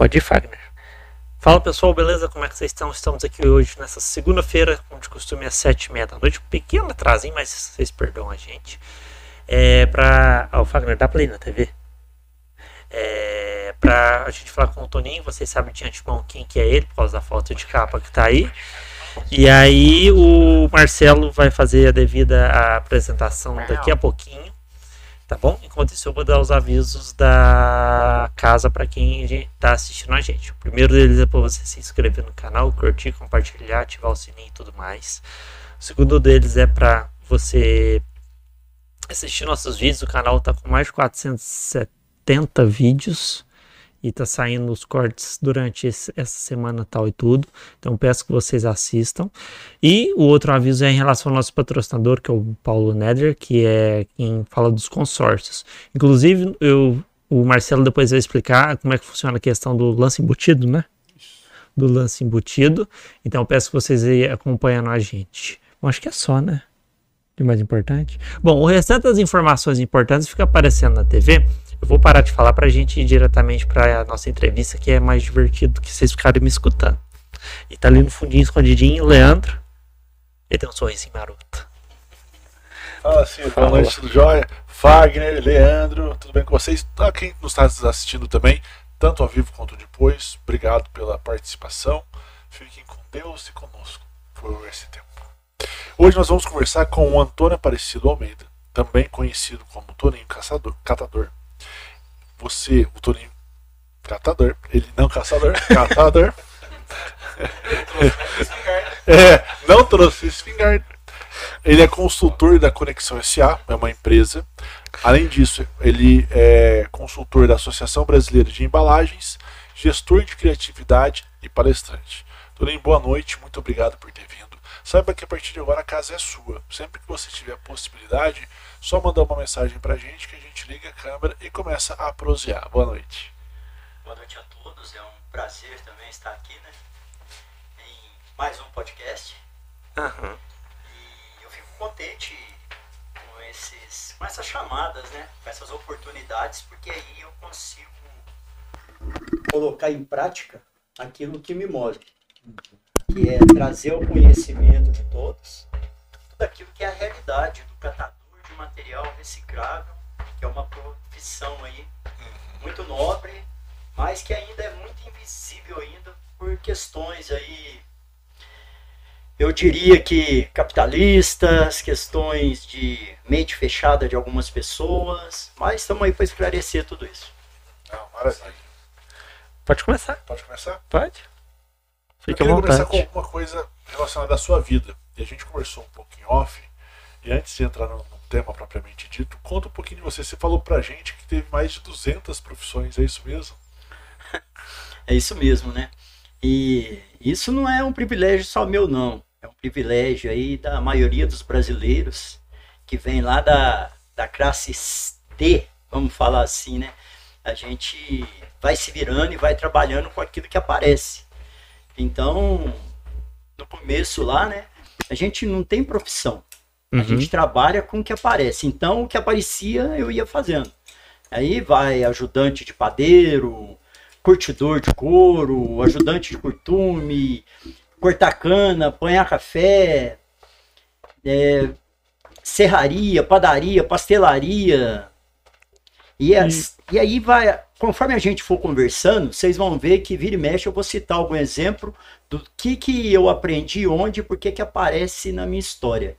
Pode ir, Fagner. Fala pessoal, beleza? Como é que vocês estão? Estamos aqui hoje nessa segunda-feira, como de costume, às sete e meia da noite. Um pequeno atrasinho, mas vocês perdoam a gente. É pra. Ó, Fagner, dá play na TV? É, pra a gente falar com o Toninho, vocês sabem de antemão quem que é ele, por causa da foto de capa que tá aí. E aí o Marcelo vai fazer a devida apresentação daqui a pouquinho. Tá bom? Enquanto isso, eu vou dar os avisos da casa para quem está assistindo a gente. O primeiro deles é para você se inscrever no canal, curtir, compartilhar, ativar o sininho e tudo mais. O segundo deles é para você assistir nossos vídeos. O canal está com mais de 470 vídeos e tá saindo os cortes durante esse, essa semana tal e tudo. Então peço que vocês assistam. E o outro aviso é em relação ao nosso patrocinador, que é o Paulo Neder, que é quem fala dos consórcios. Inclusive, eu, o Marcelo depois vai explicar como é que funciona a questão do lance embutido, né? Do lance embutido. Então peço que vocês aí acompanhando a gente. Bom, acho que é só, né? De mais importante. Bom, o restante das informações importantes fica aparecendo na TV. Vou parar de falar para a gente ir diretamente para a nossa entrevista, que é mais divertido do que vocês ficarem me escutando. E tá ali no fundinho escondidinho, Leandro. Ele tem um sorrisinho maroto. Fala assim, boa noite, tudo jóia? Fagner, Leandro, tudo bem com vocês? Tá, quem nos está assistindo também, tanto ao vivo quanto depois, obrigado pela participação. Fiquem com Deus e conosco por esse tempo. Hoje nós vamos conversar com o Antônio Aparecido Almeida, também conhecido como Toninho Caçador, Catador você, o Toninho, catador, ele não caçador, catador. é, não trouxe espingarda. Ele é consultor da Conexão SA, é uma empresa. Além disso, ele é consultor da Associação Brasileira de Embalagens, gestor de criatividade e palestrante. Toninho, boa noite, muito obrigado por ter vindo. Saiba que a partir de agora a casa é sua. Sempre que você tiver a possibilidade, só mandar uma mensagem pra gente que a gente liga a câmera e começa a prosear. Boa noite. Boa noite a todos. É um prazer também estar aqui, né? Em mais um podcast. Uhum. E eu fico contente com, esses, com essas chamadas, né? Com essas oportunidades, porque aí eu consigo colocar em prática aquilo que me move. Que é trazer o conhecimento de todos, tudo aquilo que é a realidade do catador material reciclável, que é uma profissão aí muito nobre, mas que ainda é muito invisível ainda por questões aí eu diria que capitalistas, questões de mente fechada de algumas pessoas, mas estamos aí para esclarecer tudo isso. Não, maravilha. Pode começar. Pode começar? Pode. Fique à vontade. começar com alguma coisa relacionada à sua vida. E a gente conversou um pouquinho off, e antes de entrar no, tema propriamente dito, conta um pouquinho de você. Você falou pra gente que teve mais de 200 profissões, é isso mesmo? é isso mesmo, né? E isso não é um privilégio só meu, não. É um privilégio aí da maioria dos brasileiros que vem lá da, da classe T, vamos falar assim, né? A gente vai se virando e vai trabalhando com aquilo que aparece. Então, no começo lá, né? A gente não tem profissão. Uhum. A gente trabalha com o que aparece. Então, o que aparecia, eu ia fazendo. Aí vai ajudante de padeiro, curtidor de couro, ajudante de curtume, cortar cana, apanhar café, é, serraria, padaria, pastelaria. E, as, e aí vai, conforme a gente for conversando, vocês vão ver que vira e mexe eu vou citar algum exemplo do que, que eu aprendi onde, porque que aparece na minha história.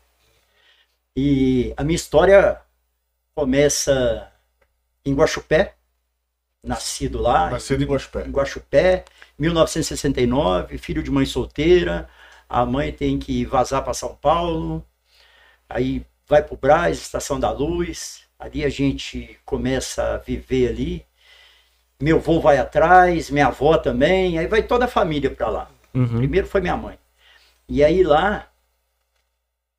E a minha história começa em Guaxupé, nascido lá. Nascido em Guaxupé. Em Guaxupé, 1969, filho de mãe solteira. A mãe tem que vazar para São Paulo. Aí vai para o Braz, Estação da Luz. Ali a gente começa a viver ali. Meu avô vai atrás, minha avó também. Aí vai toda a família para lá. Uhum. Primeiro foi minha mãe. E aí lá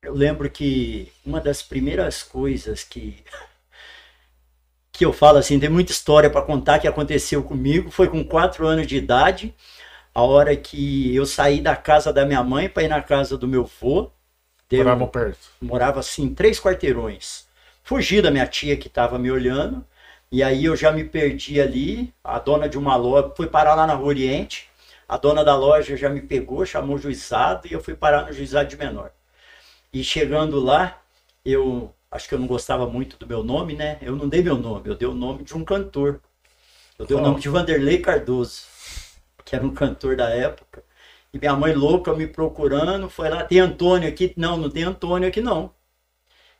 eu lembro que uma das primeiras coisas que que eu falo assim, tem muita história para contar que aconteceu comigo, foi com quatro anos de idade, a hora que eu saí da casa da minha mãe para ir na casa do meu avô. Morava perto? Morava assim, três quarteirões. Fugi da minha tia que estava me olhando, E aí eu já me perdi ali, a dona de uma loja, fui parar lá na Rua Oriente, a dona da loja já me pegou, chamou o juizado e eu fui parar no juizado de menor. E chegando lá, eu acho que eu não gostava muito do meu nome, né? Eu não dei meu nome, eu dei o nome de um cantor. Eu dei o nome de Vanderlei Cardoso, que era um cantor da época. E minha mãe louca me procurando, foi lá, tem Antônio aqui? Não, não tem Antônio aqui não.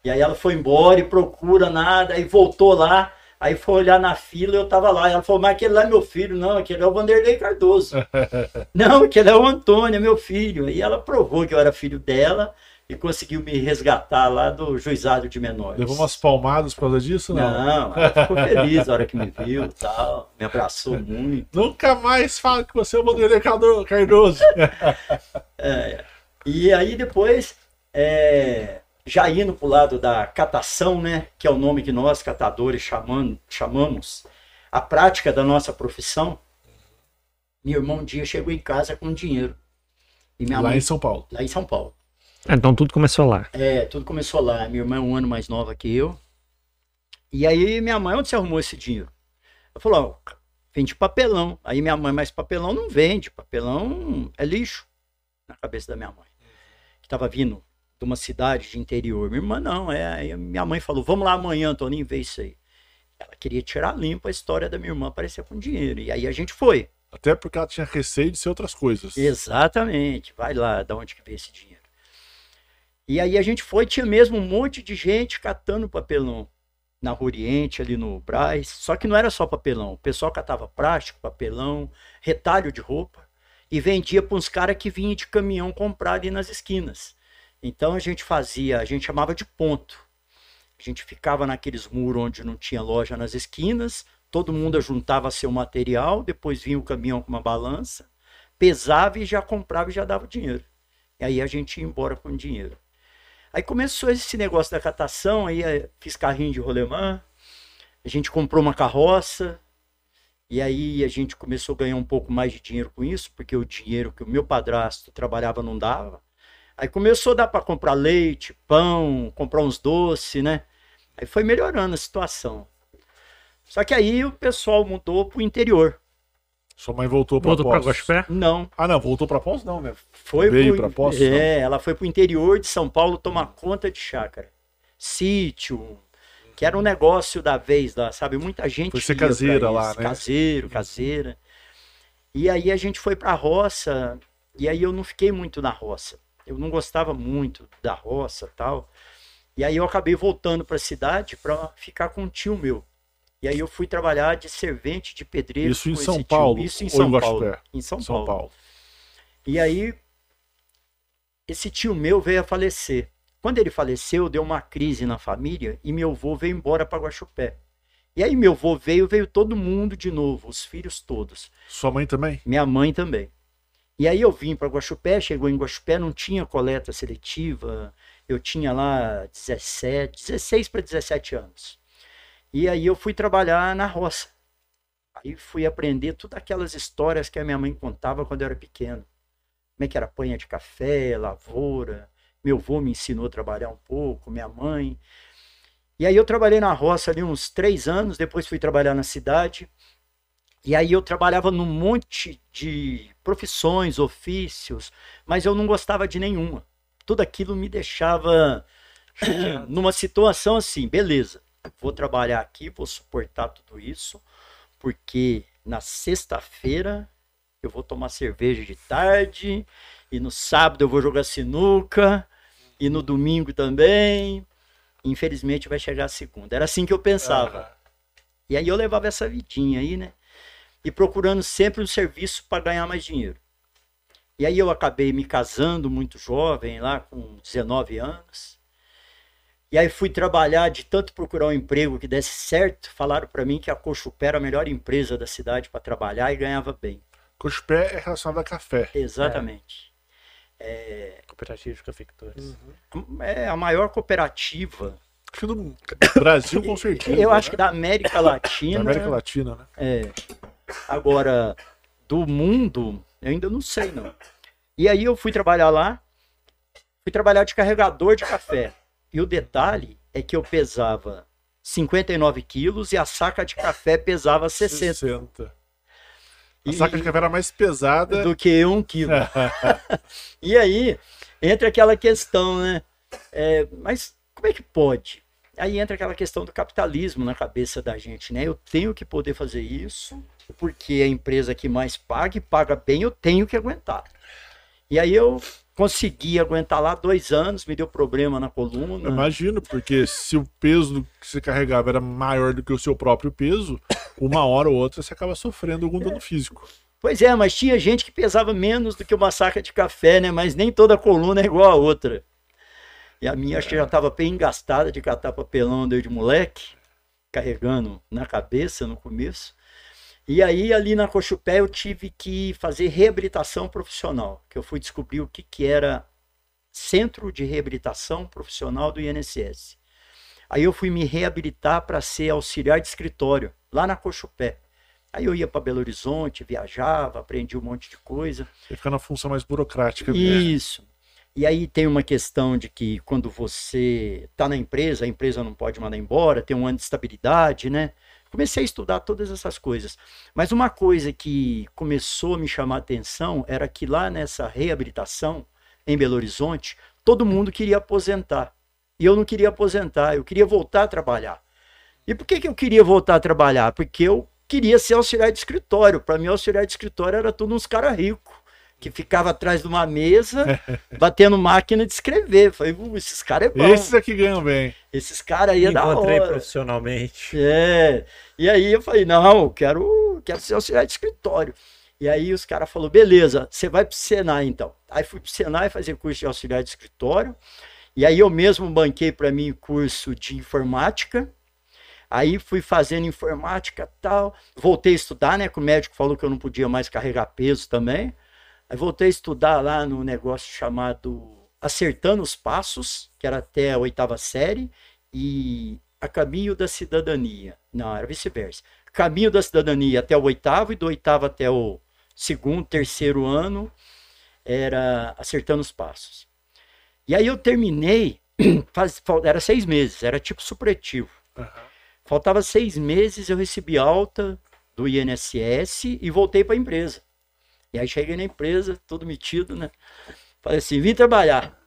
E aí ela foi embora e procura nada, aí voltou lá, aí foi olhar na fila, eu tava lá. Ela falou, mas aquele lá é meu filho, não, aquele é o Vanderlei Cardoso. não, aquele é o Antônio, é meu filho. E ela provou que eu era filho dela e conseguiu me resgatar lá do juizado de menores. Levou umas palmadas por causa disso, não? Não, ela ficou feliz na hora que me viu tal, me abraçou muito. Nunca mais fala que você é o Vanderlei Cardoso. É, e aí depois, é, já indo para o lado da catação, né, que é o nome que nós catadores chamando, chamamos, a prática da nossa profissão, meu irmão um dia chegou em casa com dinheiro. E minha Lá mãe, em São Paulo. lá em São Paulo. Ah, Então tudo começou lá. É, tudo começou lá. Minha irmã é um ano mais nova que eu. E aí minha mãe, onde você arrumou esse dinheiro? Eu falei, ó, vende papelão. Aí minha mãe, mas papelão não vende, papelão é lixo. Na cabeça da minha mãe. Que tava vindo de uma cidade de interior. Minha irmã não, é. Minha mãe falou, vamos lá amanhã, Toninho, ver isso aí. Ela queria tirar limpo a história da minha irmã aparecer com dinheiro. E aí a gente foi. Até porque ela tinha receio de ser outras coisas. Exatamente. Vai lá, da onde que veio esse dinheiro. E aí a gente foi, tinha mesmo um monte de gente catando papelão na Rua Oriente, ali no Braz. Só que não era só papelão. O pessoal catava plástico, papelão, retalho de roupa e vendia para uns caras que vinham de caminhão comprar ali nas esquinas. Então a gente fazia, a gente chamava de ponto. A gente ficava naqueles muros onde não tinha loja nas esquinas, todo mundo juntava seu material, depois vinha o caminhão com uma balança, pesava e já comprava e já dava dinheiro. E aí a gente ia embora com dinheiro. Aí começou esse negócio da catação, aí eh, fiz carrinho de rolemã, a gente comprou uma carroça, e aí a gente começou a ganhar um pouco mais de dinheiro com isso, porque o dinheiro que o meu padrasto trabalhava não dava. Aí começou a dar para comprar leite, pão, comprar uns doces, né? Aí foi melhorando a situação. Só que aí o pessoal mudou pro interior. Sua mãe voltou pra Voltou pra Poços. Guaxupé? Não, Ah, não, voltou pra Poços não, né? foi Veio pro, pra Poços, É, ela foi pro interior de São Paulo tomar conta de chácara. Sítio, que era um negócio da vez lá, sabe? Muita gente Foi ser caseira isso, lá, né? Caseiro, caseira. E aí a gente foi pra roça, e aí eu não fiquei muito na roça. Eu não gostava muito da roça tal. E aí eu acabei voltando pra cidade pra ficar com um tio meu. E aí eu fui trabalhar de servente de pedreiro. Isso em São Paulo Tio. Isso em São Paulo. Em São, São Paulo. Paulo. E aí, esse tio meu veio a falecer. Quando ele faleceu, deu uma crise na família e meu avô veio embora para Guaxupé. E aí meu avô veio, veio todo mundo de novo, os filhos todos. Sua mãe também? Minha mãe também. E aí eu vim para Guaxupé, chegou em Guaxupé, não tinha coleta seletiva. Eu tinha lá 17, 16 para 17 anos. E aí eu fui trabalhar na roça. Aí fui aprender todas aquelas histórias que a minha mãe contava quando eu era pequeno. Como é que era panha de café, lavoura. Meu avô me ensinou a trabalhar um pouco, minha mãe. E aí eu trabalhei na roça ali uns três anos, depois fui trabalhar na cidade. E aí eu trabalhava num monte de profissões, ofícios, mas eu não gostava de nenhuma. Tudo aquilo me deixava numa situação assim, beleza, vou trabalhar aqui, vou suportar tudo isso, porque na sexta-feira eu vou tomar cerveja de tarde, e no sábado eu vou jogar sinuca, e no domingo também. Infelizmente vai chegar a segunda. Era assim que eu pensava. E aí eu levava essa vidinha aí, né? E procurando sempre um serviço para ganhar mais dinheiro. E aí eu acabei me casando muito jovem, lá com 19 anos. E aí fui trabalhar de tanto procurar um emprego que desse certo, falaram para mim que a Cochupé era a melhor empresa da cidade para trabalhar e ganhava bem. Cochupé é relacionado a café. Exatamente. Cooperativa de cafeicultores. É a maior cooperativa, Acho que do Brasil, com certeza. eu acho né? que da América Da Latina. América Latina, né? É. Agora, do mundo, eu ainda não sei, não. E aí eu fui trabalhar lá, fui trabalhar de carregador de café. E o detalhe é que eu pesava 59 quilos e a saca de café pesava 60. 60. A E- saca de café era mais pesada. do que um quilo. E aí entra aquela questão, né? É, mas como é que pode? Aí entra aquela questão do capitalismo na cabeça da gente, né? Eu tenho que poder fazer isso, porque a empresa que mais paga e paga bem, eu tenho que aguentar. E aí eu consegui aguentar lá dois anos, me deu problema na coluna. Imagino, porque se o peso que você carregava era maior do que o seu próprio peso, uma hora ou outra você acaba sofrendo algum dano físico. Pois é, mas tinha gente que pesava menos do que uma saca de café, né? Mas nem toda coluna é igual a outra. E a minha acho que já estava bem engastada de catar papelão desde moleque, carregando na cabeça no começo. E aí, ali na Cochupé, eu tive que fazer reabilitação profissional, que eu fui descobrir o que, que era Centro de Reabilitação Profissional do INSS. Aí eu fui me reabilitar para ser auxiliar de escritório, lá na Cochupé. Aí eu ia para Belo Horizonte, viajava, aprendi um monte de coisa. Você fica na função mais burocrática. Isso. E aí tem uma questão de que quando você está na empresa, a empresa não pode mandar embora, tem um ano de estabilidade, né? Comecei a estudar todas essas coisas. Mas uma coisa que começou a me chamar a atenção era que lá nessa reabilitação, em Belo Horizonte, todo mundo queria aposentar. E eu não queria aposentar, eu queria voltar a trabalhar. E por que, que eu queria voltar a trabalhar? Porque eu queria ser auxiliar de escritório. Para mim, auxiliar de escritório era tudo uns caras ricos, que ficava atrás de uma mesa, batendo máquina de escrever. Falei, "Uh, esses caras é bom. Esses aqui ganham bem. Esses caras aí é da Encontrei hora. profissionalmente. É. E aí eu falei, não, eu quero, quero ser auxiliar de escritório. E aí os caras falaram, beleza, você vai pro Senai então. Aí fui pro Senai fazer curso de auxiliar de escritório. E aí eu mesmo banquei para mim curso de informática. Aí fui fazendo informática tal. Voltei a estudar, né? Que o médico falou que eu não podia mais carregar peso também. Aí voltei a estudar lá no negócio chamado Acertando os Passos, que era até a oitava série, e A Caminho da Cidadania. Não, era vice-versa. Caminho da Cidadania até o oitavo, e do oitavo até o segundo, terceiro ano, era Acertando os Passos. E aí eu terminei, faz, era seis meses, era tipo supletivo. Faltava seis meses, eu recebi alta do INSS e voltei para a empresa. E aí cheguei na empresa, todo metido, né? Falei assim, vim trabalhar.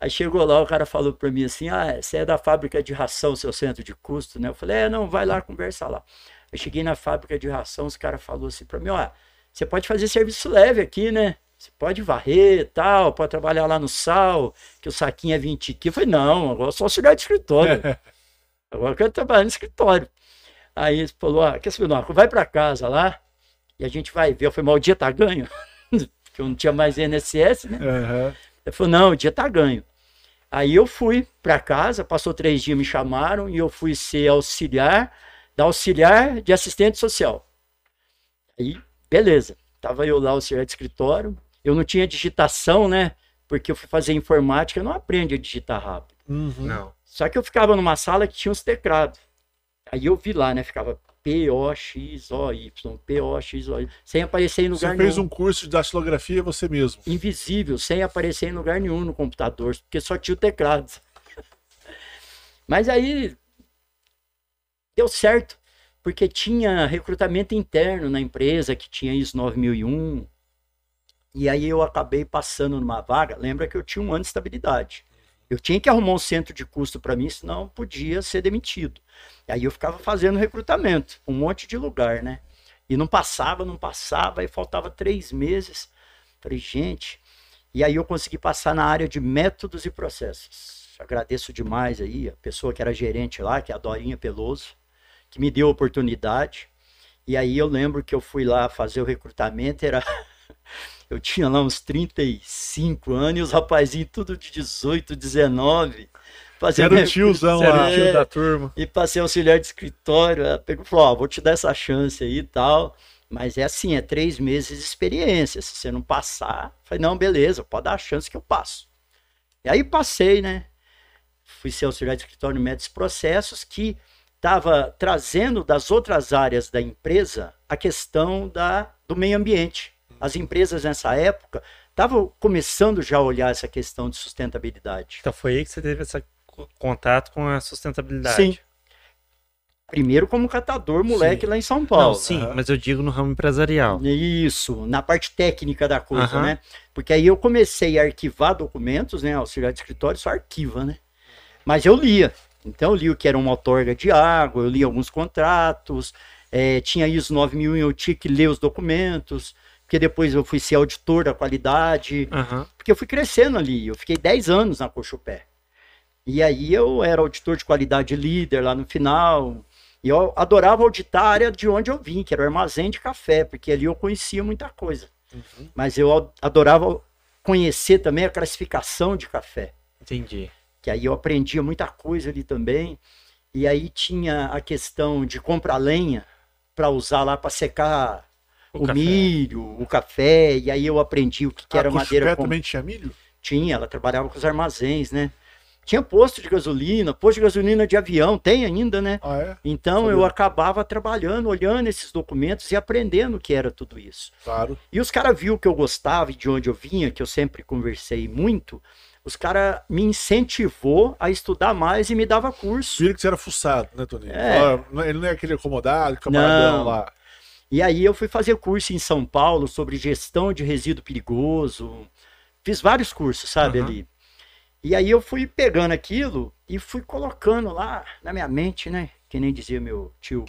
Aí chegou lá, o cara falou para mim assim, ah, você é da fábrica de ração, seu centro de custo, né? Eu falei, é, não, vai lá conversar lá. Eu cheguei na fábrica de ração, os caras falaram assim para mim, ó, você pode fazer serviço leve aqui, né? Você pode varrer e tal, pode trabalhar lá no sal, que o saquinho é 20 quilos. Eu falei, não, agora sou auxiliar de escritório. Agora eu quero trabalhar no escritório. Aí ele falou, ah, quer saber, não, vai para casa lá e a gente vai ver. Eu falei, mas o dia tá ganho? Porque eu não tinha mais INSS, né? Aham. Ele falou, não, o dia tá ganho. Aí eu fui para casa, passou três dias, me chamaram e eu fui ser auxiliar, da auxiliar de assistente social. Aí, beleza. Tava eu lá, auxiliar de escritório. Eu não tinha digitação, né? Porque eu fui fazer informática, eu não aprende a digitar rápido. Uhum. Não. Só que eu ficava numa sala que tinha os teclados. Aí eu vi lá, né? Ficava P-O-X-O-Y, P-O-X-O-Y, sem aparecer em Você lugar fez nenhum. um curso de datilografia você mesmo. Invisível, sem aparecer em lugar nenhum no computador, porque só tinha o teclado. Mas aí deu certo, porque tinha recrutamento interno na empresa, que tinha ISO 9001. E aí eu acabei passando numa vaga. Lembra que eu tinha um ano de estabilidade. Eu tinha que arrumar um centro de custo para mim, senão podia ser demitido. Aí eu ficava fazendo recrutamento, um monte de lugar, né? E não passava, não passava, aí faltava três meses. Falei, gente. E aí eu consegui passar na área de métodos e processos. Agradeço demais aí a pessoa que era gerente lá, que é a Dorinha Peloso, que me deu a oportunidade. E aí eu lembro que eu fui lá fazer o recrutamento, era. Eu tinha lá uns 35 anos e os rapazinhos tudo de 18, 19. Fazendo Era o tiozão lá. É, Tio da turma. e passei auxiliar de escritório. Pegou falou: Ó, vou te dar essa chance aí e tal. Mas é assim: é três meses de experiência. Se você não passar, falei: não, beleza, pode dar a chance que eu passo. E aí passei, né? Fui ser auxiliar de escritório de métodos e processos que estava trazendo das outras áreas da empresa a questão da, do meio ambiente. As empresas nessa época estavam começando já a olhar essa questão de sustentabilidade. Então foi aí que você teve esse contato com a sustentabilidade. Sim. Primeiro como catador, moleque, Sim. lá em São Paulo. Não, sim, Aham. mas eu digo no ramo empresarial. Isso, na parte técnica da coisa, Aham. né? Porque aí eu comecei a arquivar documentos, né? Auxiliar de escritório só arquiva, né? Mas eu lia. Então eu li o que era uma outorga de água, eu li alguns contratos, eh, tinha ISO 9000 e eu tinha que ler os documentos, porque depois eu fui ser auditor da qualidade, Aham. porque eu fui crescendo ali, eu fiquei 10 anos na Cochupé. E aí eu era auditor de qualidade líder lá no final, e eu adorava auditar a área de onde eu vim, que era o armazém de café, porque ali eu conhecia muita coisa. Mas eu adorava conhecer também a classificação de café, Entendi. que aí eu aprendia muita coisa ali também. E aí tinha a questão de comprar lenha para usar lá para secar O o, milho, o café, e aí eu aprendi o que, que era a madeira com também tinha milho? tinha, ela trabalhava com os armazéns, né? Tinha posto de gasolina, posto de gasolina de avião, tem ainda, né? Ah, é? Então Sabia. eu acabava trabalhando, olhando esses documentos e aprendendo o que era tudo isso. Claro. E os caras viu que eu gostava e de onde eu vinha, que eu sempre conversei muito, os caras me incentivou a estudar mais e me dava curso. Viram que você era fuçado, né, Toninho? É. Ó, não- Ele não é aquele acomodado, camaradão Não. lá. E aí eu fui fazer curso em São Paulo sobre gestão de resíduo perigoso. Fiz vários cursos, sabe, Aham. ali. E aí eu fui pegando aquilo e fui colocando lá na minha mente, né? Que nem dizia meu tio,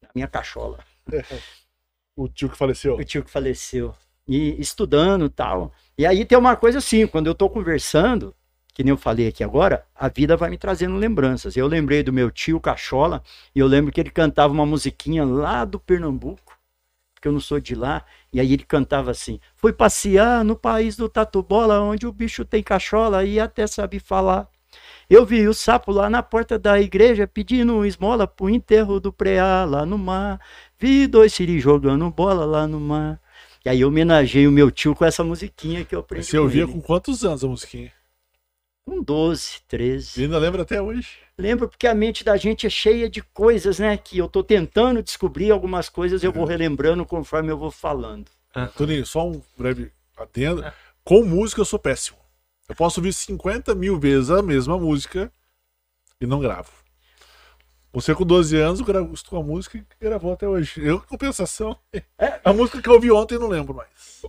na minha cachola, O tio que faleceu. o tio que faleceu. E estudando e tal. E aí tem uma coisa assim, quando eu tô conversando, que nem eu falei aqui agora, a vida vai me trazendo lembranças. Eu lembrei do meu tio Cachola, e eu lembro que ele cantava uma musiquinha lá do Pernambuco, porque eu não sou de lá, e aí ele cantava assim: Fui passear no país do Tatu Bola, onde o bicho tem cachola e até sabe falar. Eu vi o sapo lá na porta da igreja pedindo esmola pro enterro do preá lá no mar. Vi dois siri jogando bola lá no mar. E aí eu homenageei o meu tio com essa musiquinha que eu aprendi. Você ouvia com quantos anos a musiquinha? Com 12, 13. E ainda lembra até hoje. Lembro porque a mente da gente é cheia de coisas, né? Que eu tô tentando descobrir algumas coisas, eu vou relembrando conforme eu vou falando. Toninho, só um breve adendo. É. Com música eu sou péssimo. Eu posso ouvir 50 mil vezes a mesma música e não gravo. Você com 12 anos gostou a música e gravou até hoje. Eu, compensação, É. a música que eu ouvi ontem não lembro mais.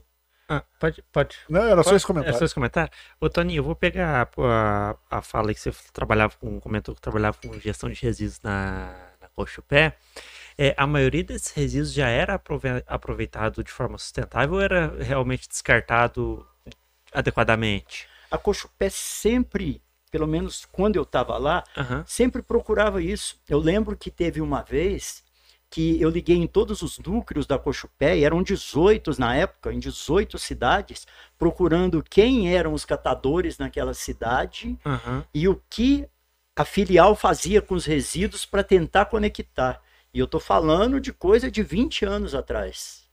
Ah, pode, pode. Não, era só Pode- esse comentário. É só esse comentário? Ô, Toninho, eu vou pegar a, a fala aí que você trabalhava com, comentou que trabalhava com gestão de resíduos na, na Cochupé. É, a maioria desses resíduos já era aprove- aproveitado de forma sustentável ou era realmente descartado adequadamente? A Cochupé sempre, pelo menos quando eu estava lá, Aham. sempre procurava isso. Eu lembro que teve uma vez que eu liguei em todos os núcleos da Cochupé, e eram 18 na época, em 18 cidades, procurando quem eram os catadores naquela cidade Aham. e o que a filial fazia com os resíduos para tentar conectar. E eu tô falando de coisa de 20 anos atrás.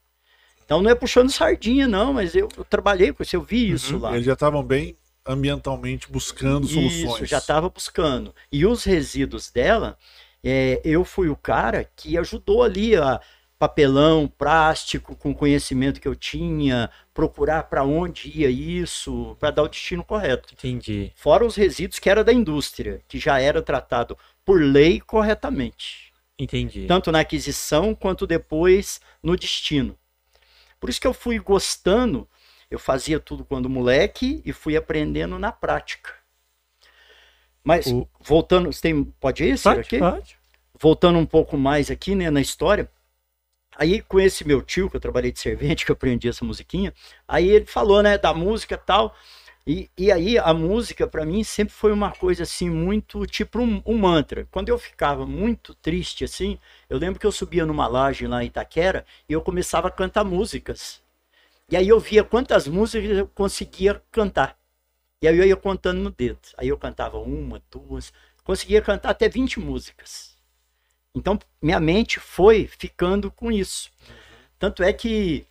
Então não é puxando sardinha, não, mas eu, eu trabalhei com isso, eu vi isso Uhum. lá. Eles já estavam bem ambientalmente buscando soluções. Isso, já estava buscando. E os resíduos dela, é, eu fui o cara que ajudou ali a papelão, plástico, com conhecimento que eu tinha, procurar para onde ia isso, para dar o destino correto. Entendi. Fora os resíduos que era da indústria, que já era tratado por lei corretamente, Entendi. tanto na aquisição quanto depois no destino. Por isso que eu fui gostando, eu fazia tudo quando moleque e fui aprendendo na prática. Mas O- voltando, você tem, pode ir, pode, aqui? pode. Voltando um pouco mais aqui, né, na história. Aí com esse meu tio, que eu trabalhei de servente, que eu aprendi essa musiquinha, aí ele falou, né, da música e tal. E, e aí a música para mim sempre foi uma coisa assim muito tipo um, um mantra. Quando eu ficava muito triste assim, eu lembro que eu subia numa laje lá em Itaquera e eu começava a cantar músicas. E aí eu via quantas músicas eu conseguia cantar. E aí eu ia contando no dedo. Aí eu cantava uma, duas, conseguia cantar até 20 músicas. Então minha mente foi ficando com isso. Tanto é que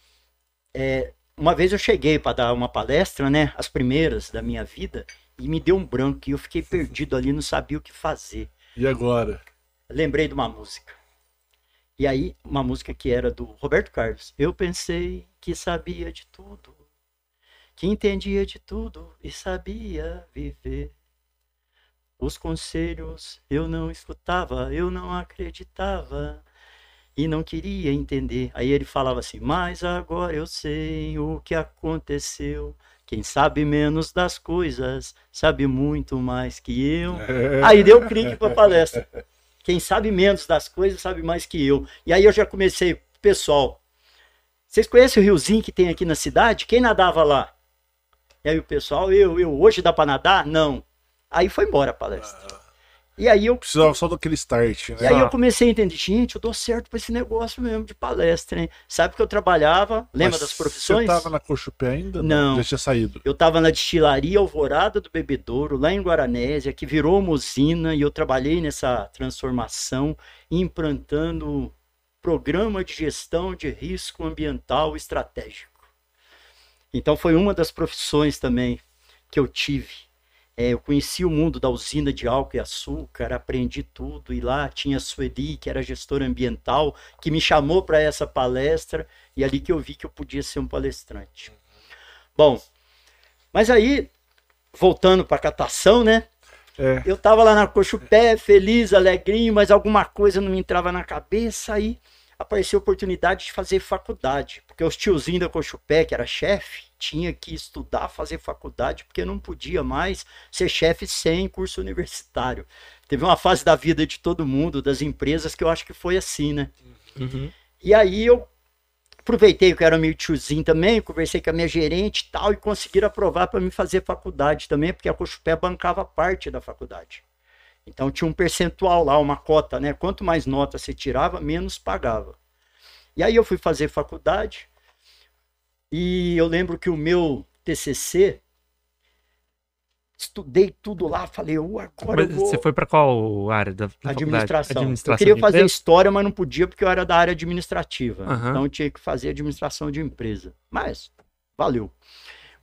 é, uma vez eu cheguei para dar uma palestra, né, as primeiras da minha vida, e me deu um branco e eu fiquei perdido ali, não sabia o que fazer. E agora? Lembrei de uma música. E aí, uma música que era do Roberto Carlos. Eu pensei que sabia de tudo, que entendia de tudo e sabia viver. Os conselhos eu não escutava, eu não acreditava e não queria entender. Aí ele falava assim: Mas agora eu sei o que aconteceu. Quem sabe menos das coisas sabe muito mais que eu. Aí deu clique para a palestra. Quem sabe menos das coisas sabe mais que eu. E aí eu já comecei, pessoal. Vocês conhecem o riozinho que tem aqui na cidade? Quem nadava lá? E aí o pessoal, eu, eu, hoje dá para nadar? Não. Aí foi embora a palestra. E aí eu. Precisava só daquele start, né? E aí eu comecei a entender, gente, eu dou certo para esse negócio mesmo de palestra, hein? Sabe que eu trabalhava, lembra Mas das profissões? Você tava na Cochupé ainda? Não. Já tinha saído. Eu tava na destilaria Alvorada do Bebedouro, lá em Guaranésia, que virou uma usina, e eu trabalhei nessa transformação, implantando programa de gestão de risco ambiental estratégico. Então foi uma das profissões também que eu tive. É, eu conheci o mundo da usina de álcool e açúcar, aprendi tudo, e lá tinha a Sueli, que era gestora ambiental, que me chamou para essa palestra, e ali que eu vi que eu podia ser um palestrante. Bom, mas aí, voltando para a catação, né? É. Eu tava lá na Cochupé, feliz, alegrinho, mas alguma coisa não me entrava na cabeça, aí apareceu a oportunidade de fazer faculdade, porque os tiozinhos da Cochupé, que era chefe, tinha que estudar, fazer faculdade, porque não podia mais ser chefe sem curso universitário. Teve uma fase da vida de todo mundo, das empresas, que eu acho que foi assim, né? Uhum. E aí eu aproveitei que eu era meio tiozinho também, conversei com a minha gerente e tal, e conseguiram aprovar para me fazer faculdade também, porque a Cochupé bancava parte da faculdade. Então tinha um percentual lá, uma cota, né? Quanto mais nota você tirava, menos pagava. E aí eu fui fazer faculdade, e eu lembro que o meu TCC, estudei tudo lá, falei, eu agora vou... Você foi para qual área da, da? Administração. Administração eu queria fazer história, mas não podia porque eu era da área administrativa. Aham. Então eu tinha que fazer administração de empresa. Mas, valeu.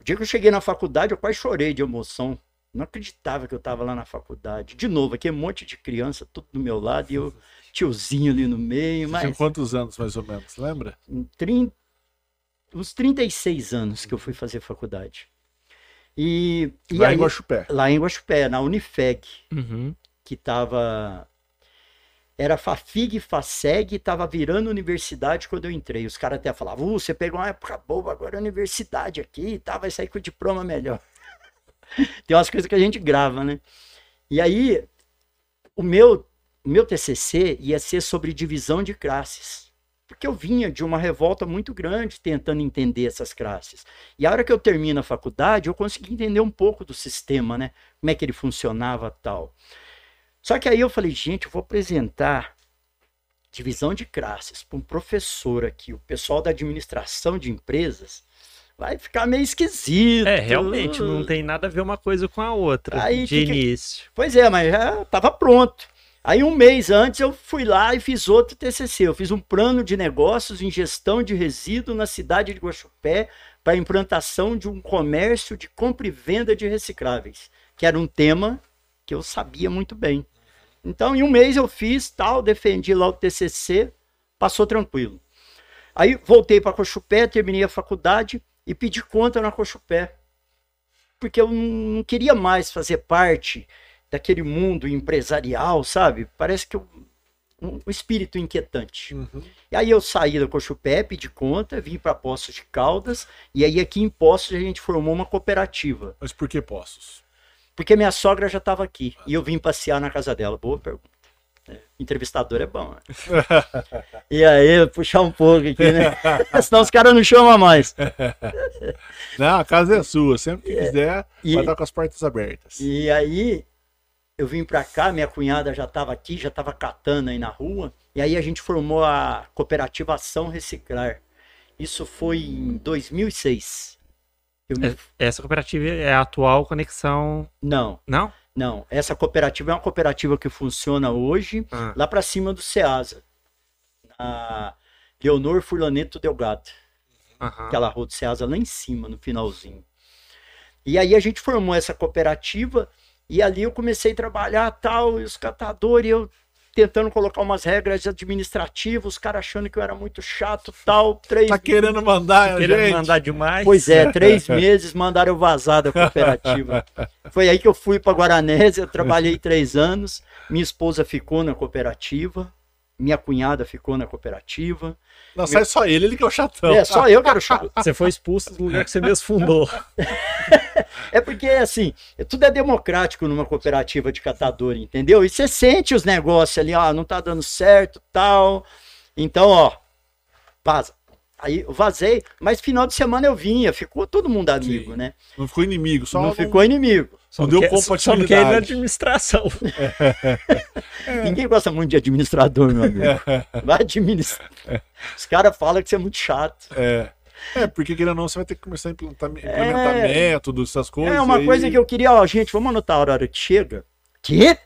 O dia que eu cheguei na faculdade, eu quase chorei de emoção. Não acreditava que eu estava lá na faculdade. De novo, aqui um monte de criança, tudo do meu lado, e eu, tiozinho ali no meio, Você tinha mas quantos anos, mais ou menos? Lembra? em 30, uns 36 anos que eu fui fazer faculdade. E, e Lá aí, em Guaxupé. lá em Guaxupé, na Unifeg Uhum. que tava era Fafig, Faseg, tava virando universidade quando eu entrei. Os caras até falavam, "Uh, você pegou uma época boa, agora é universidade aqui, tá, vai sair com o diploma melhor. Tem umas coisas que a gente grava, né? E aí, o meu, meu TCC ia ser sobre divisão de classes. Porque eu vinha de uma revolta muito grande tentando entender essas classes. E a hora que eu termino a faculdade, eu consegui entender um pouco do sistema, né? Como é que ele funcionava tal. Só que aí eu falei, gente, eu vou apresentar divisão de classes para um professor aqui, o pessoal da administração de empresas, vai ficar meio esquisito. É, realmente, não tem nada a ver uma coisa com a outra Aí, de que que- início. Pois é, mas já estava pronto. Aí um mês antes eu fui lá e fiz outro TCC. Eu fiz um plano de negócios em gestão de resíduo na cidade de Guaxupé para implantação de um comércio de compra e venda de recicláveis, que era um tema que eu sabia muito bem. Então, em um mês eu fiz tal, defendi lá o TCC, passou tranquilo. Aí voltei para Cochupé, terminei a faculdade e pedi conta na Cochupé. Porque eu não queria mais fazer parte daquele mundo empresarial, sabe? Parece que eu, um, espírito inquietante. Uhum. E aí eu saí da Cochupé, pedi conta, vim para Poços de Caldas, e aí aqui em Poços a gente formou uma cooperativa. Mas por que Poços? Porque minha sogra já estava aqui, e eu vim passear na casa dela. Boa pergunta. É, entrevistador é bom, né? E aí, puxar um pouco aqui, né? Senão os caras não chamam mais. Não, a casa é sua. Sempre que quiser, E- vai estar com as portas abertas. E aí eu vim pra cá, minha cunhada já estava aqui, já estava catando aí na rua, e aí a gente formou a cooperativa Ação Reciclar. Isso foi em 2006. Eu me- Essa cooperativa é a atual conexão. Não, Não? Não. Essa cooperativa é uma cooperativa que funciona hoje Ah, lá pra cima do Ceasa. Na Leonor Furlaneto Delgado. aquela rua do Ceasa lá em cima, no finalzinho. E aí a gente formou essa cooperativa e ali eu comecei a trabalhar tal, e os catadores, eu tentando colocar umas regras administrativas, os caras achando que eu era muito chato tal. Três Tá querendo mandar, Tá Querendo gente? mandar demais. Pois é, três meses mandaram eu vazar da cooperativa. Foi aí que eu fui para Guaranésia, trabalhei três anos. Minha esposa ficou na cooperativa, minha cunhada ficou na cooperativa. Não, sai só ele, ele que é o chatão. É, só eu que era o chato. Você foi expulso do lugar que você mesmo fundou. É porque, assim, tudo é democrático numa cooperativa de catador, entendeu? E você sente os negócios ali, ó, não tá dando certo, tal. Então, ó, vaza. Aí eu vazei, mas final de semana eu vinha, ficou todo mundo amigo, Sim. né? Não ficou inimigo, só não ficou inimigo. Só Não deu quer- Só não compatibilidade. quer ir na administração. Ninguém gosta muito de administrador, meu amigo. Vai administrar. Os caras falam que você é muito chato. É. É, porque querendo ou não, você vai ter que começar a implementar, implementar métodos, essas coisas. É uma e coisa que eu queria, ó, gente, vamos anotar a hora que chega. Quê?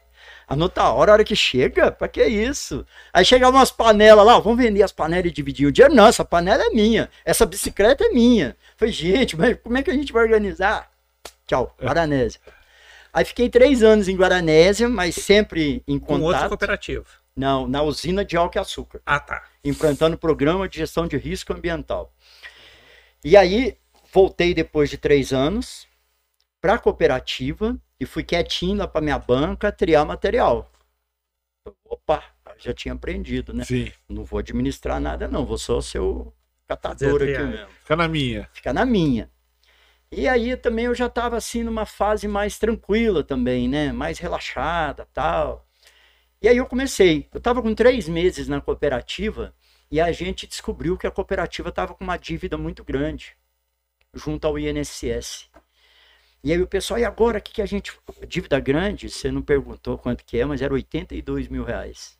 Anotar a hora, a hora que chega? Pra que isso? Aí chegavam umas panelas lá, ó, vamos vender as panelas e dividir o dinheiro. Não, essa panela é minha, essa bicicleta é minha. Falei, gente, mas como é que a gente vai organizar? Tchau, Guaranésia. Aí fiquei três anos em Guaranésia, mas sempre em Com outra contato. cooperativa. Não, na usina de álcool e açúcar Ah, tá. implantando programa de gestão de risco ambiental. E aí, voltei depois de três anos para a cooperativa e fui quietinho lá para minha banca triar material. Opa, já tinha aprendido, né? Sim, Não vou administrar nada, não, vou só ser o catador aqui mesmo. fica na minha. Fica na minha. E aí também eu já estava assim numa fase mais tranquila também, né? Mais relaxada tal. E aí eu comecei. Eu estava com três meses na cooperativa e a gente descobriu que a cooperativa estava com uma dívida muito grande junto ao INSS. E aí o pessoal, e agora o que, que a gente. Dívida grande, você não perguntou quanto que é, mas era 82 mil reais.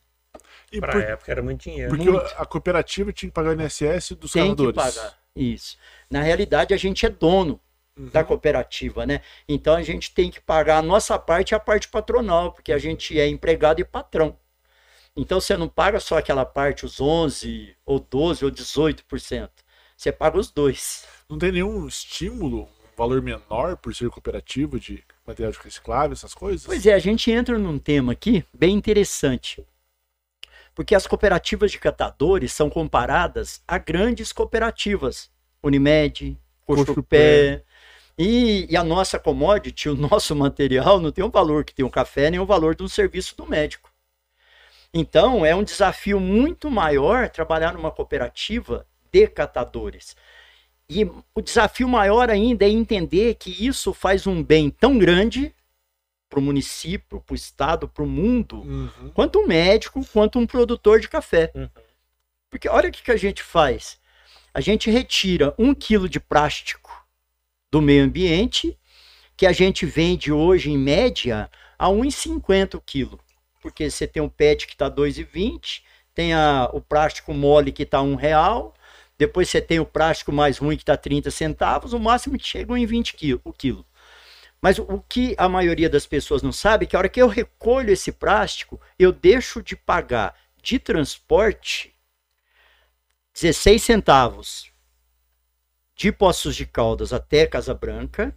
E Pra por- época era muito dinheiro. porque a cooperativa tinha que pagar o INSS dos Tem que pagar. Isso. Na realidade, a gente é dono Uhum. da cooperativa, né? Então a gente tem que pagar a nossa parte e a parte patronal, porque a gente é empregado e patrão. Então você não paga só aquela parte, os 11, ou 12, ou 18%. Você paga os dois. Não tem nenhum estímulo, um valor menor por ser cooperativa de material de reciclável, essas coisas? Pois é, a gente entra num tema aqui bem interessante. Porque as cooperativas de catadores são comparadas a grandes cooperativas. Unimed, Cochupé. E, e a nossa commodity, o nosso material, não tem o valor que tem o café, nem o valor de um serviço do médico. Então, é um desafio muito maior trabalhar numa cooperativa de catadores. E o desafio maior ainda é entender que isso faz um bem tão grande para o município, para o estado, para o mundo, Uhum. quanto um médico, quanto um produtor de café. Uhum. Porque olha o que, que a gente faz. A gente retira um quilo de plástico do meio ambiente, que a gente vende hoje, em média, a 1,50 o quilo. Porque você tem um PET que está 2,20, tem a, o plástico mole que está um real, depois você tem o plástico mais ruim que está 30 centavos, o máximo que chega em 20 quilo, o quilo. Mas o- o que a maioria das pessoas não sabe é que a hora que eu recolho esse plástico, eu deixo de pagar de transporte 16 centavos de Poços de Caldas até Casa Branca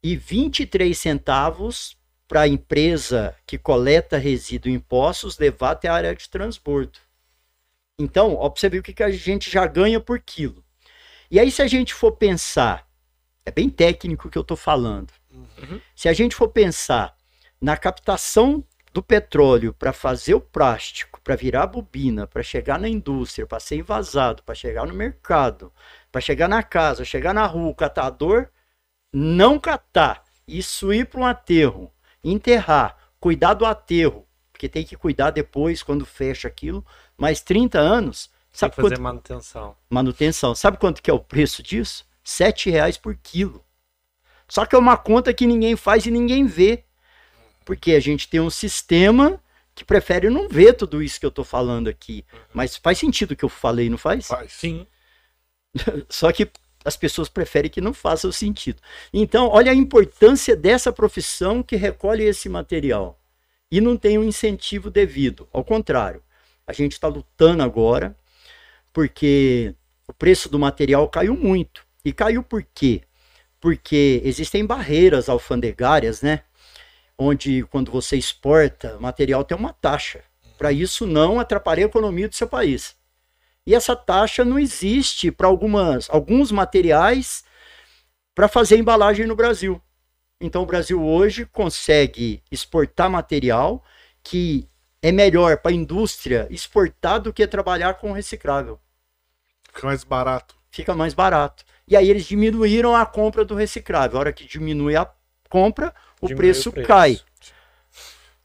e 23 centavos para a empresa que coleta resíduo em poços levar até a área de transbordo. Então, ó, você ver o que, que a gente já ganha por quilo. E aí, se a gente for pensar, é bem técnico o que eu estou falando. Se a gente for pensar na captação do petróleo para fazer o plástico, para virar bobina, para chegar na indústria, para ser envasado, para chegar no mercado, para chegar na casa, chegar na rua, o catador não catar, isso ir para um aterro, enterrar, cuidar do aterro, porque tem que cuidar depois quando fecha aquilo, mais 30 anos, Tem sabe que fazer quanto manutenção. manutenção. Sabe quanto que é o preço disso? 7 reais por quilo. Só que é uma conta que ninguém faz e ninguém vê. Porque a gente tem um sistema que prefere não ver tudo isso que eu estou falando aqui. Mas faz sentido o que eu falei, não faz? Faz. Sim. Só que as pessoas preferem que não faça o sentido. Então, olha a importância dessa profissão que recolhe esse material. E não tem um incentivo devido. Ao contrário, a gente está lutando agora porque o preço do material caiu muito. E caiu por quê? Porque existem barreiras alfandegárias, né? Onde quando você exporta, material tem uma taxa. para isso não atrapalhar a economia do seu país. E essa taxa não existe para algumas alguns materiais para fazer embalagem no Brasil. Então o Brasil hoje consegue exportar material que é melhor para a indústria exportar do que trabalhar com reciclável. Fica mais barato. Fica mais barato. E aí eles diminuíram a compra do reciclável. A hora que diminui a compra, o, preço, o preço, cai.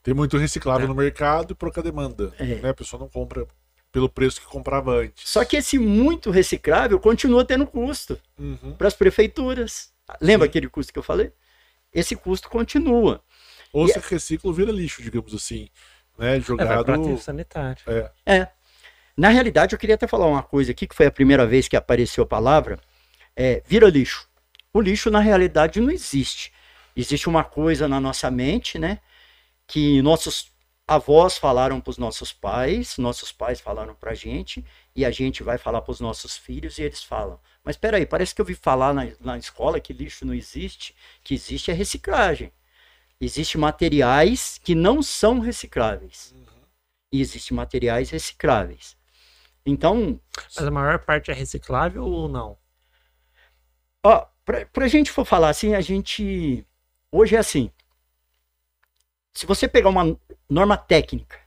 Tem muito reciclável é. no mercado e pouca demanda. É. Né? A pessoa não compra pelo preço que comprava antes. Só que esse muito reciclável continua tendo custo uhum. para as prefeituras. Lembra Sim. aquele custo que eu falei? Esse custo continua. Ou e se é... recicla vira lixo, digamos assim. Né? Jogado. É, sanitário. É. é. Na realidade, eu queria até falar uma coisa aqui, que foi a primeira vez que apareceu a palavra. É, vira lixo. O lixo, na realidade, não existe. Existe uma coisa na nossa mente, né? Que nossos avós falaram para os nossos pais, nossos pais falaram para a gente, e a gente vai falar para os nossos filhos e eles falam. Mas espera aí, parece que eu vi falar na, na escola que lixo não existe, que existe a reciclagem. Existem materiais que não são recicláveis. Uhum. E existem materiais recicláveis. Então. Mas a maior parte é reciclável ou não? Ó, pra, pra gente for falar assim, a gente. Hoje é assim. Se você pegar uma norma técnica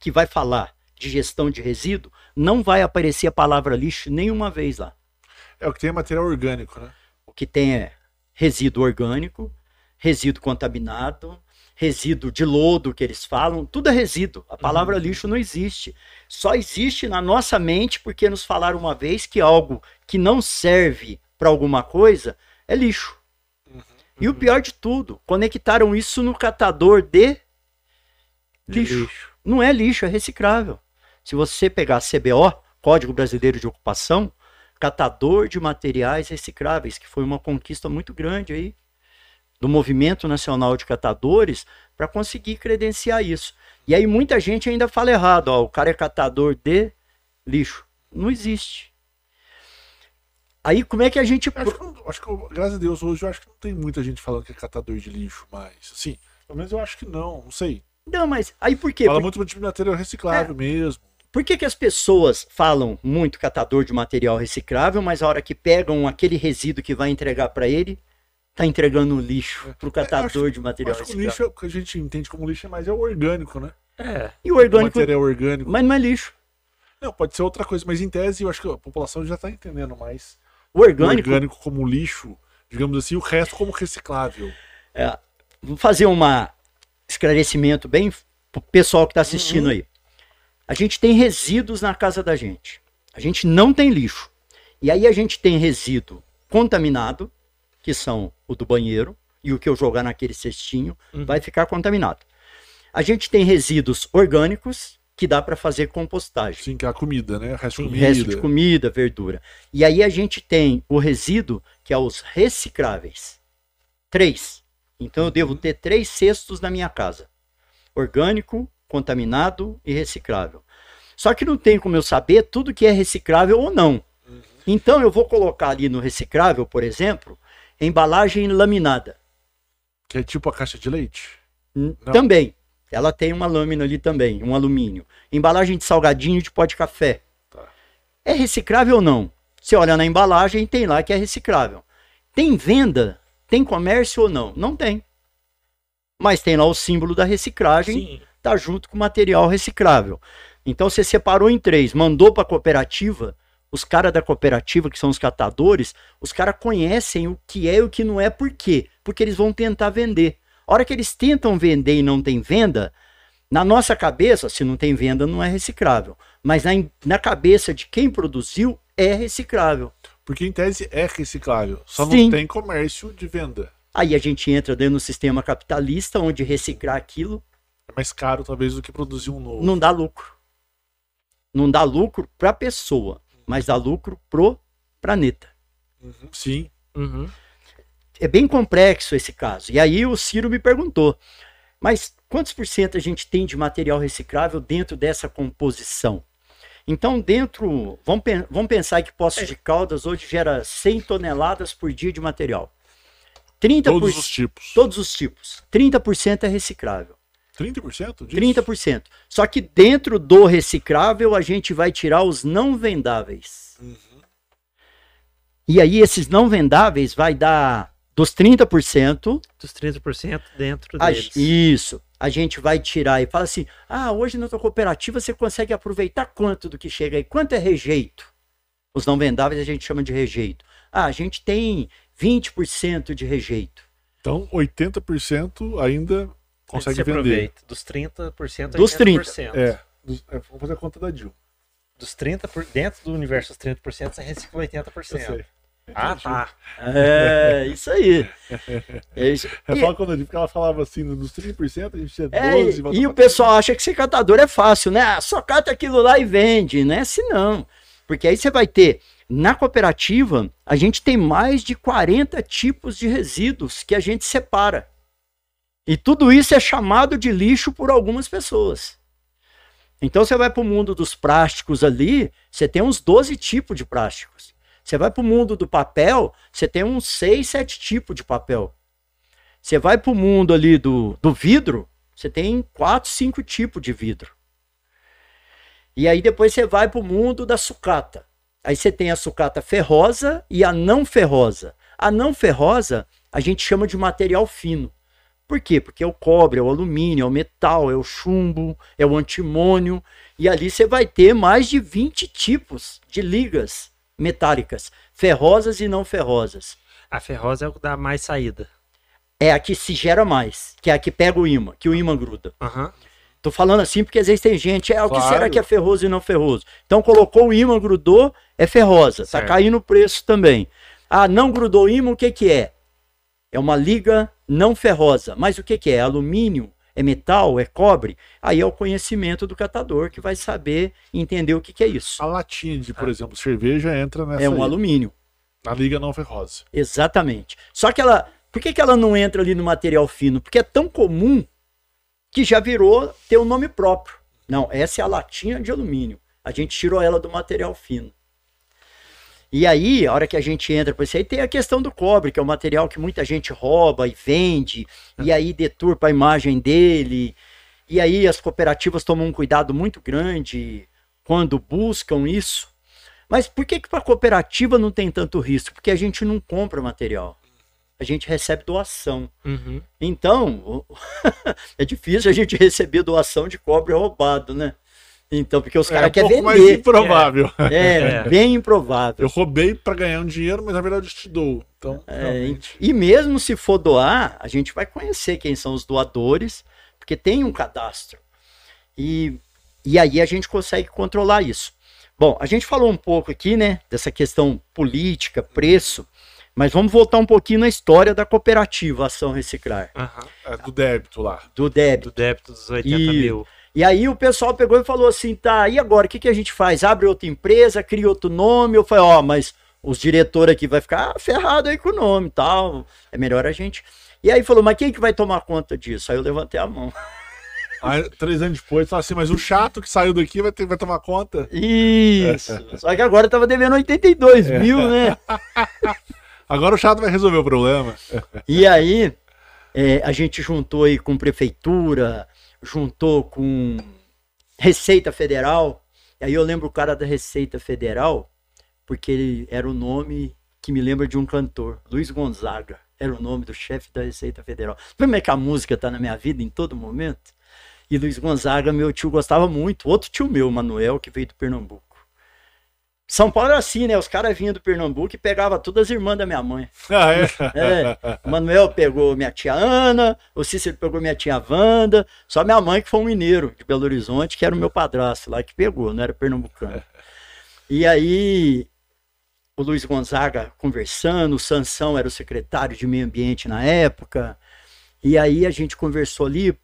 que vai falar de gestão de resíduo, não vai aparecer a palavra lixo nenhuma vez lá. É o que tem é material orgânico, né? O que tem é resíduo orgânico, resíduo contaminado, resíduo de lodo que eles falam, tudo é resíduo. A palavra uhum. lixo não existe. Só existe na nossa mente porque nos falaram uma vez que algo que não serve para alguma coisa é lixo. E o pior de tudo, conectaram isso no catador de lixo. lixo. Não é lixo, é reciclável. Se você pegar CBO, Código Brasileiro de Ocupação, catador de materiais recicláveis, que foi uma conquista muito grande aí do Movimento Nacional de Catadores para conseguir credenciar isso. E aí muita gente ainda fala errado, ó, o cara é catador de lixo. Não existe. Aí como é que a gente. Acho que, acho que, graças a Deus, hoje eu acho que não tem muita gente falando que é catador de lixo mais. Assim, pelo menos eu acho que não, não sei. Não, mas aí por quê? Fala por... muito de material reciclável é. mesmo. Por que, que as pessoas falam muito catador de material reciclável, mas a hora que pegam aquele resíduo que vai entregar para ele, tá entregando lixo é. pro é, catador acho, de material acho reciclável? Que o lixo, que a gente entende como lixo, mas é o orgânico, né? É. E o orgânico. O material orgânico. Mas não é lixo. Não, pode ser outra coisa, mas em tese eu acho que a população já tá entendendo mais. O orgânico. O orgânico como lixo, digamos assim, o resto como reciclável. É, vou fazer um esclarecimento bem pro pessoal que está assistindo uhum. aí. A gente tem resíduos na casa da gente. A gente não tem lixo. E aí a gente tem resíduo contaminado, que são o do banheiro, e o que eu jogar naquele cestinho uhum. vai ficar contaminado. A gente tem resíduos orgânicos, que dá para fazer compostagem. Sim, que é a comida, né? Resto, Sim, comida. resto de comida, verdura. E aí a gente tem o resíduo, que é os recicláveis. Três. Então eu devo ter três cestos na minha casa orgânico, contaminado e reciclável. Só que não tem como eu saber tudo que é reciclável ou não. Uhum. Então eu vou colocar ali no reciclável, por exemplo, embalagem laminada. Que é tipo a caixa de leite? Não. Também. Ela tem uma lâmina ali também, um alumínio. Embalagem de salgadinho de pó de café. Tá. É reciclável ou não? Você olha na embalagem, tem lá que é reciclável. Tem venda? Tem comércio ou não? Não tem mas tem lá o símbolo da reciclagem, Sim. tá junto com o material reciclável. Então você separou em três, mandou para a cooperativa, os caras da cooperativa, que são os catadores, os caras conhecem o que é e o que não é, por quê? Porque eles vão tentar vender. A hora que eles tentam vender e não tem venda, na nossa cabeça, se não tem venda, não é reciclável. Mas na, na cabeça de quem produziu, é reciclável. Porque em tese é reciclável, só Sim. não tem comércio de venda. Aí a gente entra dentro do sistema capitalista, onde reciclar aquilo. É mais caro, talvez, do que produzir um novo. Não dá lucro. Não dá lucro para a pessoa, mas dá lucro pro planeta. Uhum. Sim. Uhum. É bem complexo esse caso. E aí o Ciro me perguntou, mas quantos por cento a gente tem de material reciclável dentro dessa composição? Então, dentro. Vamos, vamos pensar que Poços de Caldas hoje gera 100 toneladas por dia de material. 30%, todos os tipos. Todos os tipos. 30% é reciclável. 30% disso? 30%. Só que dentro do reciclável a gente vai tirar os não vendáveis. Uhum. E aí esses não vendáveis vai dar dos 30%, Dos 30% dentro a- deles. isso. A gente vai tirar e fala assim: "Ah, hoje na tua cooperativa você consegue aproveitar quanto do que chega aí? Quanto é rejeito?" Os não vendáveis a gente chama de rejeito. Ah, a gente tem 20% de rejeito. Então, 80% ainda consegue Você vender. aproveita. Dos 30% a Dos 80%. É, dos- é, vamos fazer a conta da Dil. Dos 30%, por, dentro do universo dos 30%, você recicla 80%. Eu sei. Ah, tá. É, isso aí. É isso. É E- só quando a Dil, porque ela falava assim, nos 30% a gente tinha 12, É, volta e o pessoal acha que ser catador é fácil, né? Ah, só cata aquilo lá e vende, né? Se não. Porque aí você vai ter, na cooperativa, a gente tem mais de 40 tipos de resíduos que a gente separa. E tudo isso é chamado de lixo por algumas pessoas. Então você vai para o mundo dos plásticos ali, você tem uns 12 tipos de plásticos. Você vai para o mundo do papel, você tem uns 6, 7 tipos de papel. Você vai para o mundo ali do, do vidro, você tem quatro, cinco tipos de vidro. E aí depois você vai para o mundo da sucata. Aí você tem a sucata ferrosa e a não ferrosa. A não ferrosa a gente chama de material fino. Por quê? Porque é o cobre, é o alumínio, é o metal, é o chumbo, é o antimônio. E ali você vai ter mais de 20 tipos de ligas metálicas, ferrosas e não ferrosas. A ferrosa é o que dá mais saída. É a que se gera mais, que é a que pega o imã, que o imã gruda. Aham. Tô falando assim porque às vezes tem gente, é o que Claro. será que é ferroso e não ferroso? Então colocou o imã, grudou, é ferrosa. Tá Certo. caindo o preço também. Ah, não grudou o imã, o que que é? É uma liga não ferrosa. Mas o que que é? Alumínio? É metal? É cobre? Aí é o conhecimento do catador que vai saber entender o que que é isso. A latinha de, por exemplo, cerveja entra nessa É um aí, alumínio. na liga não ferrosa. Exatamente. Só que ela. Por que, que ela não entra ali no material fino? Porque é tão comum que já virou ter um nome próprio. Não, essa é a latinha de alumínio. A gente tirou ela do material fino. E aí, a hora que a gente entra para isso aí, tem a questão do cobre, que é um material que muita gente rouba e vende, e aí deturpa a imagem dele. E aí as cooperativas tomam um cuidado muito grande quando buscam isso. Mas por que, que para a cooperativa não tem tanto risco? Porque a gente não compra material. A gente recebe doação. Uhum. Então, é difícil a gente receber doação de cobre roubado, né? Então, porque os é caras um querem pouco mais vender. improvável. É, É. bem improvável. Eu roubei pra ganhar um dinheiro, mas na verdade eu te dou. Então, É, realmente. e mesmo se for doar, a gente vai conhecer quem são os doadores, porque tem um cadastro. E, e aí a gente consegue controlar isso. Bom, a gente falou um pouco aqui, né, dessa questão política, preço, mas vamos voltar um pouquinho na história da cooperativa Ação Reciclar. É do débito lá. do débito. Do débito dos 80 E- mil. E aí o pessoal pegou e falou assim, tá, e agora, o que, que a gente faz? Abre outra empresa, cria outro nome? Eu falei, ó, mas os diretores aqui vai ficar ferrado aí com o nome e tal, é melhor a gente... E aí falou, mas quem que vai tomar conta disso? Aí eu levantei a mão. Aí, três anos depois, fala assim, mas o chato que saiu daqui vai, ter, vai tomar conta. Isso. Só que agora eu tava devendo 82 É. mil, né? Agora o chato vai resolver o problema. E aí é, a gente juntou aí com prefeitura, juntou com Receita Federal. E aí eu lembro o cara da Receita Federal, porque ele era o nome que me lembra de um cantor, Luiz Gonzaga. Era o nome do chefe da Receita Federal. Como é que a música tá na minha vida em todo momento? E Luiz Gonzaga, meu tio gostava muito. Outro tio meu, Manuel, que veio do Pernambuco. São Paulo era assim, né? Os caras vinham do Pernambuco e pegavam todas as irmãs da minha mãe. Ah, é? É, o Manuel pegou minha tia Ana, o Cícero pegou minha tia Wanda, só minha mãe que foi um mineiro de Belo Horizonte, que era o meu padrasto lá que pegou, não era pernambucano. E aí, o Luiz Gonzaga conversando, o Sansão era o secretário de meio ambiente na época, e aí a gente conversou ali,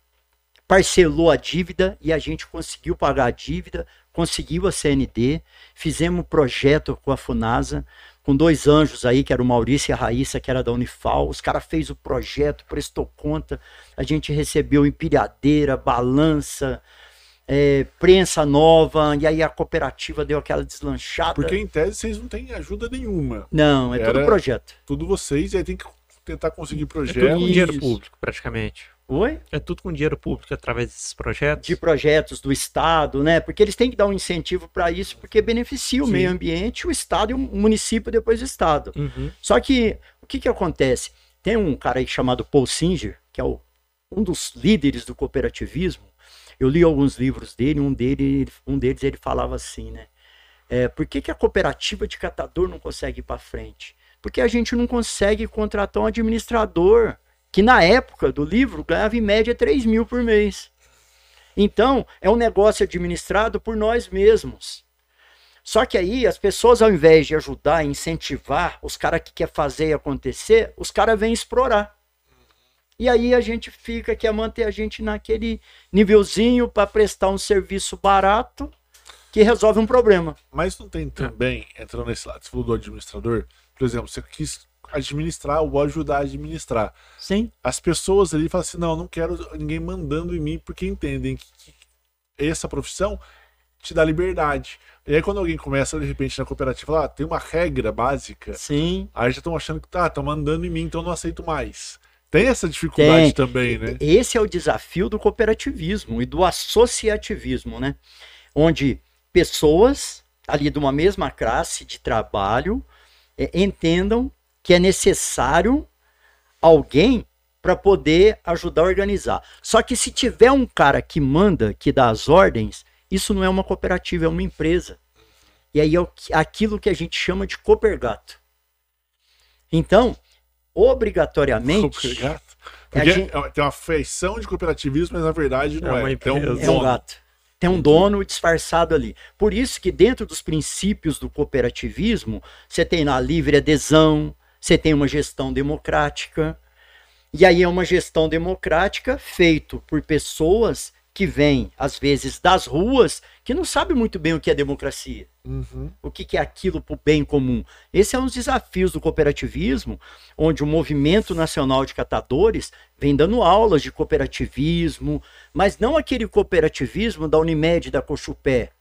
parcelou a dívida e a gente conseguiu pagar a dívida, conseguiu a CND, fizemos um projeto com a Funasa, com dois anjos aí, que era o Maurício e a Raíssa, que era da Unifal. Os caras fez o projeto, prestou conta, a gente recebeu empilhadeira, balança, é, prensa nova, e aí a cooperativa deu aquela deslanchada. Porque em tese vocês não têm ajuda nenhuma. Não, é todo Era- projeto. Tudo vocês, e aí tem que tentar conseguir É tudo projeto. com dinheiro público, praticamente. Oi? É tudo com dinheiro público através desses projetos? De projetos do Estado, né? Porque eles têm que dar um incentivo para isso, porque beneficia o Sim. meio ambiente, o Estado e o município depois do Estado. Uhum. Só que o que, que acontece? Tem um cara aí chamado Paul Singer, que é o- um dos líderes do cooperativismo. Eu li alguns livros dele, um, dele, um deles ele falava assim, né? É, por que, que a cooperativa de catador não consegue ir para frente? Porque a gente não consegue contratar um administrador que na época do livro ganhava em média 3 mil por mês. Então, é um negócio administrado por nós mesmos. Só que aí as pessoas, ao invés de ajudar, incentivar os caras que quer fazer acontecer, os caras vêm explorar. E aí a gente fica, quer manter a gente naquele nívelzinho para prestar um serviço barato que resolve um problema. Mas não tem também, entrando nesse lado, você falou do administrador, por exemplo, você quis administrar ou ajudar a administrar. Sim. As pessoas ali falam assim, não, não quero ninguém mandando em mim, porque entendem que, que essa profissão te dá liberdade. E aí quando alguém começa, de repente, na cooperativa, ah, tem uma regra básica, Sim. aí já estão achando que tá, estão mandando em mim, então eu não aceito mais. Tem essa dificuldade Tem. também, né? Esse é o desafio do cooperativismo e do associativismo, né? Onde pessoas ali de uma mesma classe de trabalho eh, entendam que é necessário alguém para poder ajudar a organizar. Só que se tiver um cara que manda, que dá as ordens, isso não é uma cooperativa, é uma empresa. E aí é aquilo que a gente chama de coopergato. Então, obrigatoriamente. É, Porque gente- é- tem uma feição de cooperativismo, mas na verdade não É é. uma Tem um empresa. É um dono. gato. Tem um dono disfarçado ali. Por isso que dentro dos princípios do cooperativismo, você tem lá livre adesão, você tem uma gestão democrática. E aí é uma gestão democrática feito por pessoas que vêm, às vezes, das ruas, que não sabem muito bem o que é democracia Uhum. o que, que é aquilo para o bem comum. Esse é um dos desafios do cooperativismo, onde o Movimento Nacional de Catadores vem dando aulas de cooperativismo, mas não aquele cooperativismo da Unimed da Cochupé.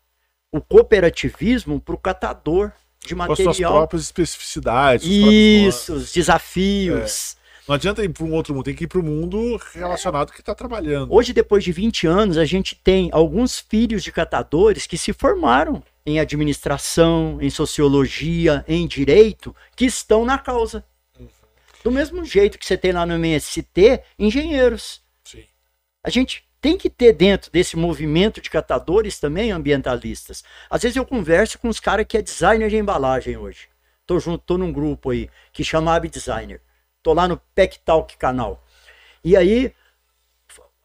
O cooperativismo para o catador de Com as suas material. próprias especificidades. Isso, os desafios. Não adianta ir para um outro mundo, tem que ir para o mundo relacionado que está trabalhando. Hoje, depois de 20 anos, a gente tem alguns filhos de catadores que se formaram em administração, em sociologia, em direito, que estão na causa. Do mesmo jeito que você tem lá no MST, engenheiros. Sim. A gente tem que ter dentro desse movimento de catadores também ambientalistas. Às vezes eu converso com os caras que é designer de embalagem hoje. Tô junto, tô num grupo aí que chama Ab Designer. Tô lá no Pack Talk canal. E aí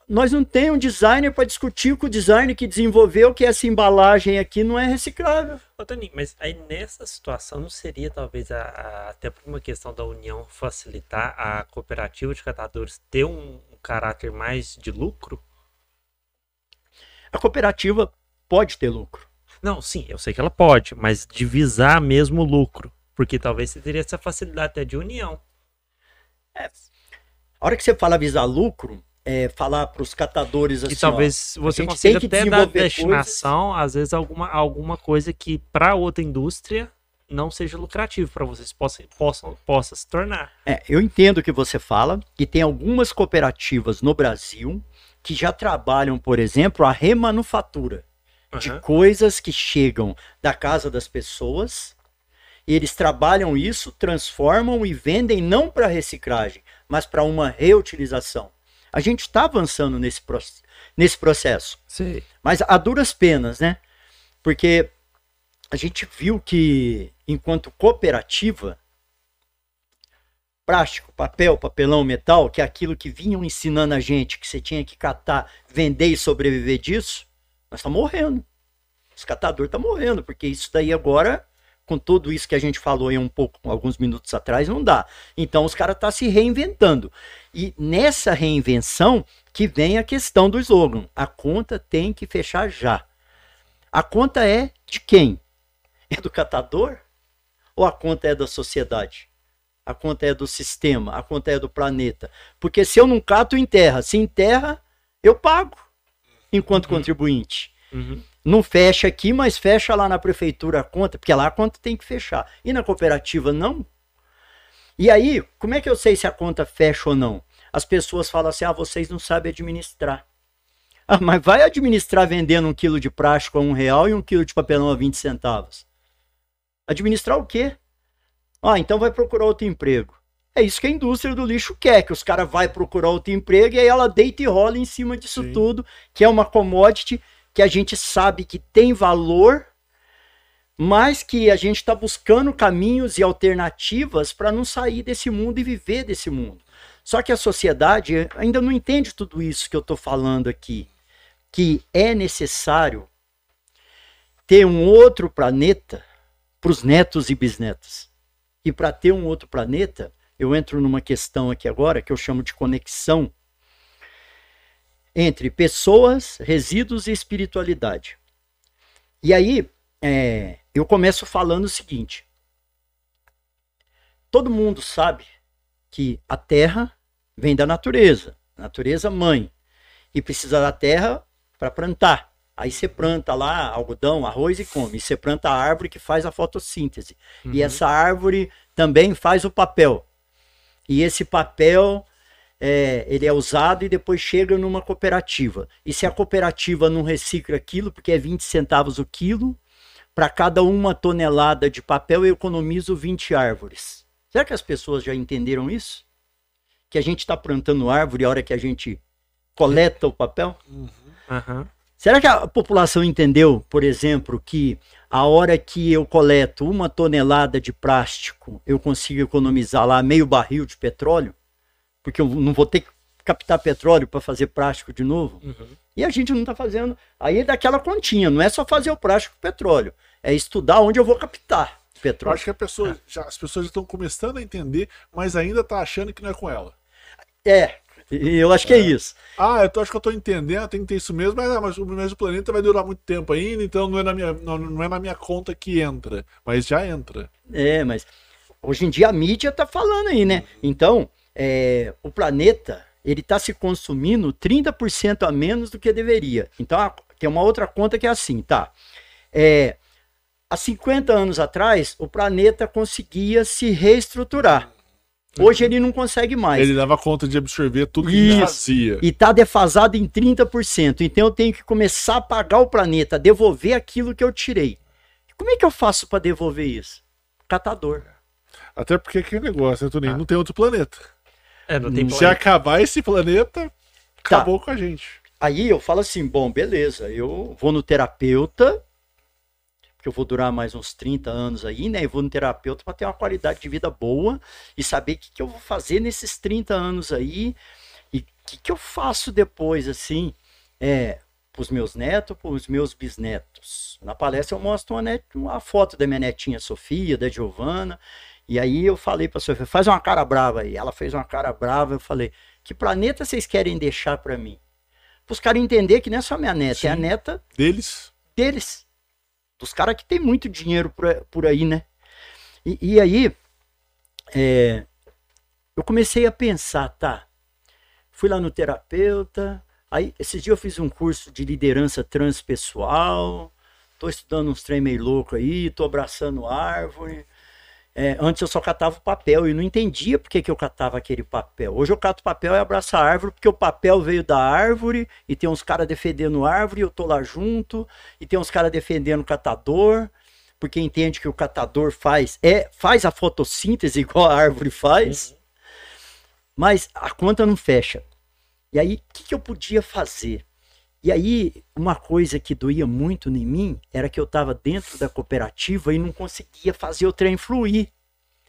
nós não temos um designer para discutir com o designer que desenvolveu que essa embalagem aqui não é reciclável. Ô, mas aí nessa situação não seria talvez a- a- até por uma questão da união facilitar a cooperativa de catadores ter um, um caráter mais de lucro? A cooperativa pode ter lucro. Não, sim, eu sei que ela pode, mas de visar mesmo o lucro. Porque talvez você teria essa facilidade até de união. A hora que você fala visar lucro, é falar para os catadores assim, E talvez você gente consiga que até dar destinação, às vezes, alguma, alguma coisa que para outra indústria não seja lucrativo para vocês possam, possam, possa se tornar. ó, é, eu entendo o que você fala, e tem algumas cooperativas no Brasil que já trabalham, por exemplo, a remanufatura de Aham. coisas que chegam da casa das pessoas. E eles trabalham isso, transformam e vendem não para reciclagem, mas para uma reutilização. A gente está avançando nesse, pro- nesse processo. Sei. Mas a duras penas, né? Porque a gente viu que, enquanto cooperativa, plástico, papel, papelão, metal, que é aquilo que vinham ensinando a gente, que você tinha que catar, vender e sobreviver disso, nós estamos morrendo. Os catadores estão morrendo, porque isso daí agora, com tudo isso que a gente falou aí um pouco, alguns minutos atrás, não dá. Então os caras estão se reinventando. E nessa reinvenção que vem a questão do slogan. A conta tem que fechar já. A conta é de quem? É do catador? Ou a conta é da sociedade? A conta é do sistema? A conta é do planeta? Porque se eu não cato, enterra. Se enterra, eu pago enquanto contribuinte. Uhum. Não fecha aqui, mas fecha lá na prefeitura a conta, porque lá a conta tem que fechar. E na cooperativa não? E aí, como é que eu sei se a conta fecha ou não? as pessoas falam assim: ah, vocês não sabem administrar. Ah, mas vai administrar vendendo um quilo de plástico a um real e um quilo de papelão a 20 centavos. Administrar o quê? Ah, então vai procurar outro emprego. É isso que a indústria do lixo quer, que os caras vai procurar outro emprego e aí ela deita e rola em cima disso Sim. tudo, que é uma commodity que a gente sabe que tem valor, mas que a gente está buscando caminhos e alternativas para não sair desse mundo e viver desse mundo. Só que a sociedade ainda não entende tudo isso que eu estou falando aqui, que é necessário ter um outro planeta para os netos e bisnetos. E para ter um outro planeta, eu entro numa questão aqui agora que eu chamo de conexão entre pessoas, resíduos e espiritualidade. E aí, é, eu começo falando o seguinte: todo mundo sabe que a terra vem da natureza, natureza mãe, e precisa da terra para plantar. Aí você planta lá algodão, arroz e come. E você planta a árvore que faz a fotossíntese. Uhum. E essa árvore também faz o papel. E esse papel é, ele é usado e depois chega numa cooperativa. E se a cooperativa não recicla aquilo, porque é 20 centavos o quilo, para cada uma tonelada de papel eu economizo 20 árvores. Será que as pessoas já entenderam isso? Que a gente está plantando árvore a hora que a gente coleta o papel? Uhum. Uhum. Será que a população entendeu, por exemplo, que a hora que eu coleto uma tonelada de plástico, eu consigo economizar lá meio barril de petróleo? porque eu não vou ter que captar petróleo para fazer plástico de novo. Uhum. E a gente não está fazendo. Aí é daquela continha, não é só fazer o plástico com petróleo, é estudar onde eu vou captar petróleo. Eu acho que pessoa, já, as pessoas estão começando a entender, mas ainda está achando que não é com ela. É, eu acho que é, é isso. Ah, eu acho que eu estou entendendo, tem que ter isso mesmo, mas, ah, mas, o planeta vai durar muito tempo ainda, então não é, na minha, não, não é na minha conta que entra, mas já entra. É, mas hoje em dia a mídia está falando aí, né? Então, é, o planeta ele está se consumindo 30% a menos do que deveria. Então, tem uma outra conta que é assim, tá? É, há 50 anos atrás, o planeta conseguia se reestruturar. Hoje ele não consegue mais. Ele dava conta de absorver tudo que ele fazia. E está defasado em 30%. Então eu tenho que começar a pagar o planeta, devolver aquilo que eu tirei. Como é que eu faço para devolver isso? Catador. Até porque aquele negócio, né, Toninho? Ah. Não tem outro planeta. É, não tem Se acabar esse planeta, tá. acabou com a gente. Aí eu falo assim, bom, beleza, eu vou no terapeuta, que eu vou durar mais uns 30 anos aí, né? Eu vou no terapeuta para ter uma qualidade de vida boa e saber o que, que eu vou fazer nesses 30 anos aí e o que, que eu faço depois, assim, é, para os meus netos, para os meus bisnetos. Na palestra eu mostro uma, net, uma foto da minha netinha Sofia, da Giovana, e aí eu falei para a Sofia, faz uma cara brava aí. Ela fez uma cara brava, eu falei, que planeta vocês querem deixar para mim? Para os caras entender que não é só minha neta, Sim. é a neta deles. Deles. Dos caras que tem muito dinheiro por, por aí, né? E, e aí, é, eu comecei a pensar, tá? Fui lá no terapeuta, aí esses dias eu fiz um curso de liderança transpessoal, tô estudando uns trem meio louco aí, tô abraçando árvore, é, antes eu só catava o papel e não entendia por que, que eu catava aquele papel. Hoje eu cato papel e abraço a árvore, porque o papel veio da árvore e tem uns caras defendendo a árvore, eu tô lá junto, e tem uns caras defendendo o catador, porque entende que o catador faz é faz a fotossíntese igual a árvore faz, uhum. mas a conta não fecha. E aí, o que, que eu podia fazer? E aí, uma coisa que doía muito em mim era que eu estava dentro da cooperativa e não conseguia fazer o trem fluir.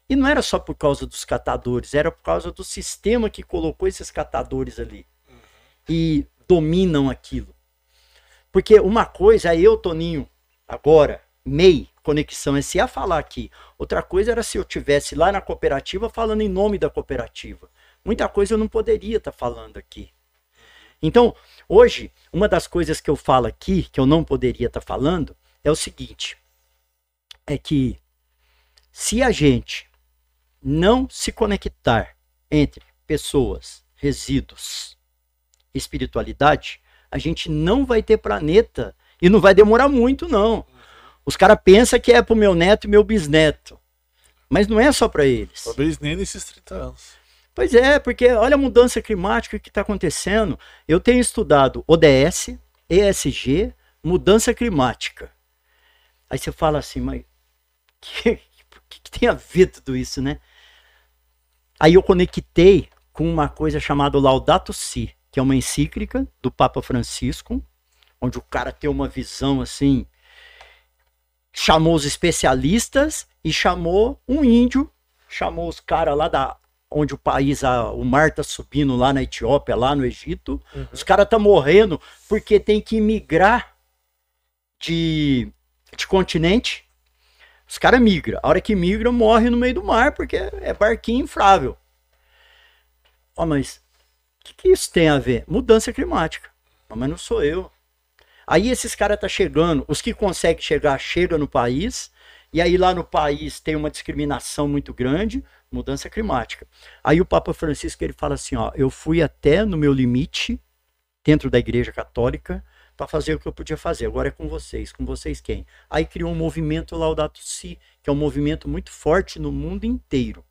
E não era só por causa dos catadores, era por causa do sistema que colocou esses catadores ali. Uhum. E dominam aquilo. Porque uma coisa é eu, Toninho, agora, MEI, Conexão SA, falar aqui. Outra coisa era se eu tivesse lá na cooperativa falando em nome da cooperativa. Muita coisa eu não poderia estar tá falando aqui. Então, hoje, uma das coisas que eu falo aqui, que eu não poderia estar tá falando, é o seguinte: é que se a gente não se conectar entre pessoas, resíduos, espiritualidade, a gente não vai ter planeta e não vai demorar muito, não. Os caras pensam que é pro meu neto e meu bisneto. Mas não é só para eles. Talvez nem nesses 30 anos. Pois é, porque olha a mudança climática que está acontecendo. Eu tenho estudado ODS, ESG, mudança climática. Aí você fala assim, mas o que, que, tem a ver tudo isso, né? Aí eu conectei com uma coisa chamada Laudato Si, que é uma encíclica do Papa Francisco, onde o cara tem uma visão assim, chamou os especialistas e chamou um índio, chamou os caras lá da onde o país, a, o mar tá subindo lá na Etiópia, lá no Egito. Uhum. Os caras tá morrendo porque tem que migrar de, de continente. Os caras migram. A hora que migra, morre no meio do mar, porque é barquinho infrável. Ó, oh, mas o que, que, isso tem a ver? Mudança climática. Oh, mas não sou eu. Aí esses caras tá chegando, os que conseguem chegar, chegam no país, e aí lá no país tem uma discriminação muito grande, mudança climática. Aí o Papa Francisco ele fala assim, ó, eu fui até no meu limite dentro da Igreja Católica para fazer o que eu podia fazer. Agora é com vocês, com vocês quem? Aí criou um movimento Laudato Si, que é um movimento muito forte no mundo inteiro.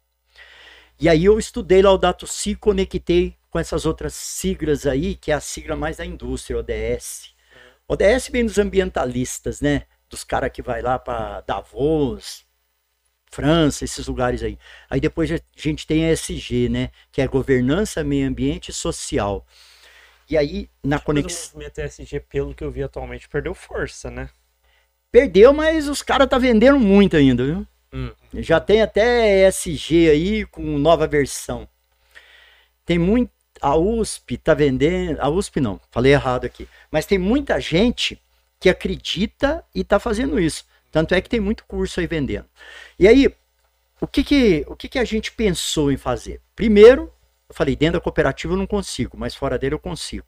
E aí eu estudei Laudato Si, conectei com essas outras siglas aí, que é a sigla mais da indústria, ODS. ODS vem dos ambientalistas, né? Dos caras que vai lá para Davos, França, esses lugares aí. Aí depois a gente tem a SG, né? Que é governança, meio ambiente e social. E aí, na conexão. O movimento SG, pelo que eu vi atualmente, perdeu força, né? Perdeu, mas os caras tá vendendo muito ainda, viu? Hum. Já tem até SG aí com nova versão. Tem muito. A USP tá vendendo. A USP não, falei errado aqui. Mas tem muita gente que acredita e tá fazendo isso. Tanto é que tem muito curso aí vendendo. E aí, o que que, o que, que a gente pensou em fazer? Primeiro, eu falei, dentro da cooperativa eu não consigo, mas fora dele eu consigo.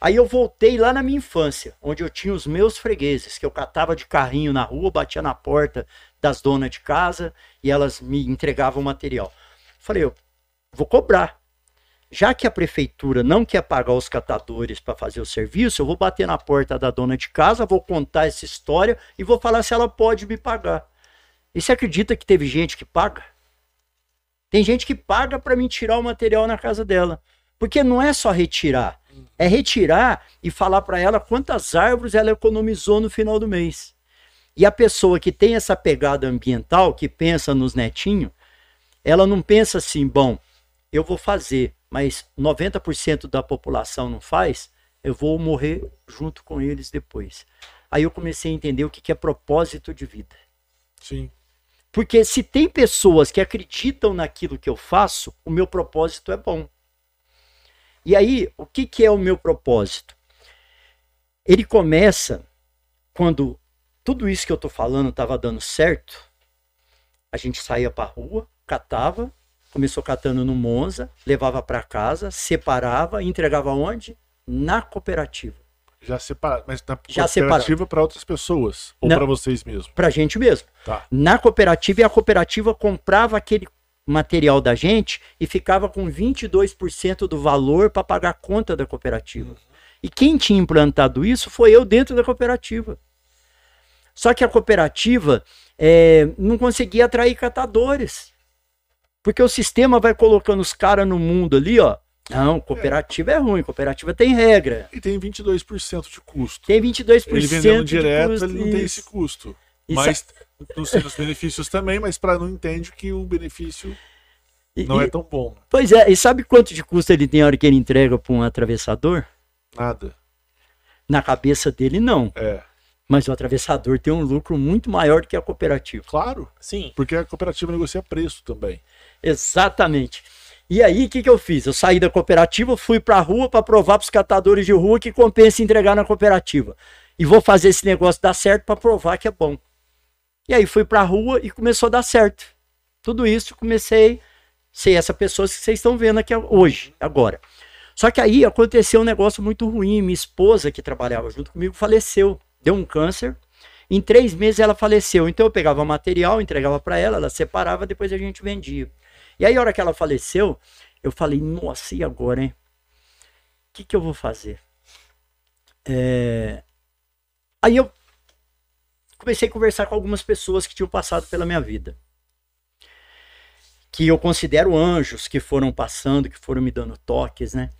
Aí eu voltei lá na minha infância, onde eu tinha os meus fregueses, que eu catava de carrinho na rua, batia na porta das donas de casa e elas me entregavam material. Falei, eu vou cobrar. Já que a prefeitura não quer pagar os catadores para fazer o serviço, eu vou bater na porta da dona de casa, vou contar essa história e vou falar se ela pode me pagar. E você acredita que teve gente que paga? Tem gente que paga para me tirar o material na casa dela. Porque não é só retirar, é retirar e falar para ela quantas árvores ela economizou no final do mês. E a pessoa que tem essa pegada ambiental, que pensa nos netinhos, ela não pensa assim, bom, eu vou fazer, mas 90% da população não faz, eu vou morrer junto com eles depois. Aí eu comecei a entender o que é propósito de vida. Sim. Porque se tem pessoas que acreditam naquilo que eu faço, o meu propósito é bom. E aí, o que, que é o meu propósito? Ele começa quando tudo isso que eu estou falando estava dando certo. A gente saía para a rua, catava, começou catando no Monza, levava para casa, separava, entregava onde? Na cooperativa. Já separado, mas na Já cooperativa para outras pessoas ou para vocês mesmos? Para a gente mesmo. Tá. Na cooperativa e a cooperativa comprava aquele material da gente e ficava com 22% do valor para pagar a conta da cooperativa. Uhum. E quem tinha implantado isso foi eu dentro da cooperativa. Só que a cooperativa é, não conseguia atrair catadores. Porque o sistema vai colocando os caras no mundo ali, ó, não, cooperativa é. é ruim, cooperativa tem regra. E tem 22% de custo. Tem 22% ele vendendo direto, custo, ele não tem esse custo. Isso. Mas nos seus benefícios também, mas para não entende que o benefício não e, é tão bom. Pois é, e sabe quanto de custo ele tem a hora que ele entrega para um atravessador? Nada. Na cabeça dele, não. É. Mas o atravessador tem um lucro muito maior do que a cooperativa. Claro. Sim. Porque a cooperativa negocia preço também. Exatamente. E aí, o que, que eu fiz? Eu saí da cooperativa, fui para a rua para provar para os catadores de rua que compensa entregar na cooperativa. E vou fazer esse negócio dar certo para provar que é bom. E aí fui para a rua e começou a dar certo. Tudo isso comecei ser essa pessoa que vocês estão vendo aqui hoje, agora. Só que aí aconteceu um negócio muito ruim. Minha esposa, que trabalhava junto comigo, faleceu. Deu um câncer. Em três meses ela faleceu. Então eu pegava material, entregava para ela, ela separava, depois a gente vendia. E aí, a hora que ela faleceu, eu falei, nossa, e agora, hein? O que, que eu vou fazer? É... Aí eu comecei a conversar com algumas pessoas que tinham passado pela minha vida. Que eu considero anjos que foram passando, que foram me dando toques, né?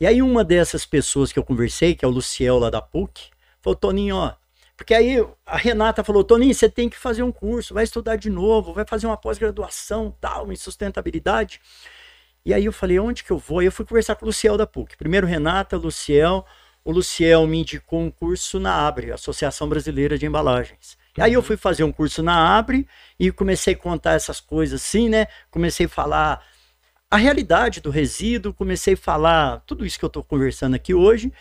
E aí uma dessas pessoas que eu conversei, que é o Luciel lá da PUC, falou, Toninho, ó, porque aí a Renata falou, Toninho, você tem que fazer um curso, vai estudar de novo, vai fazer uma pós-graduação, tal, em sustentabilidade. E aí eu falei, onde que eu vou? E eu fui conversar com o Luciel da PUC. Primeiro Renata, Luciel, o Luciel me indicou um curso na ABRE, Associação Brasileira de Embalagens. E aí eu fui fazer um curso na ABRE e comecei a contar essas coisas assim, né? Comecei a falar a realidade do resíduo, comecei a falar tudo isso que eu estou conversando aqui hoje.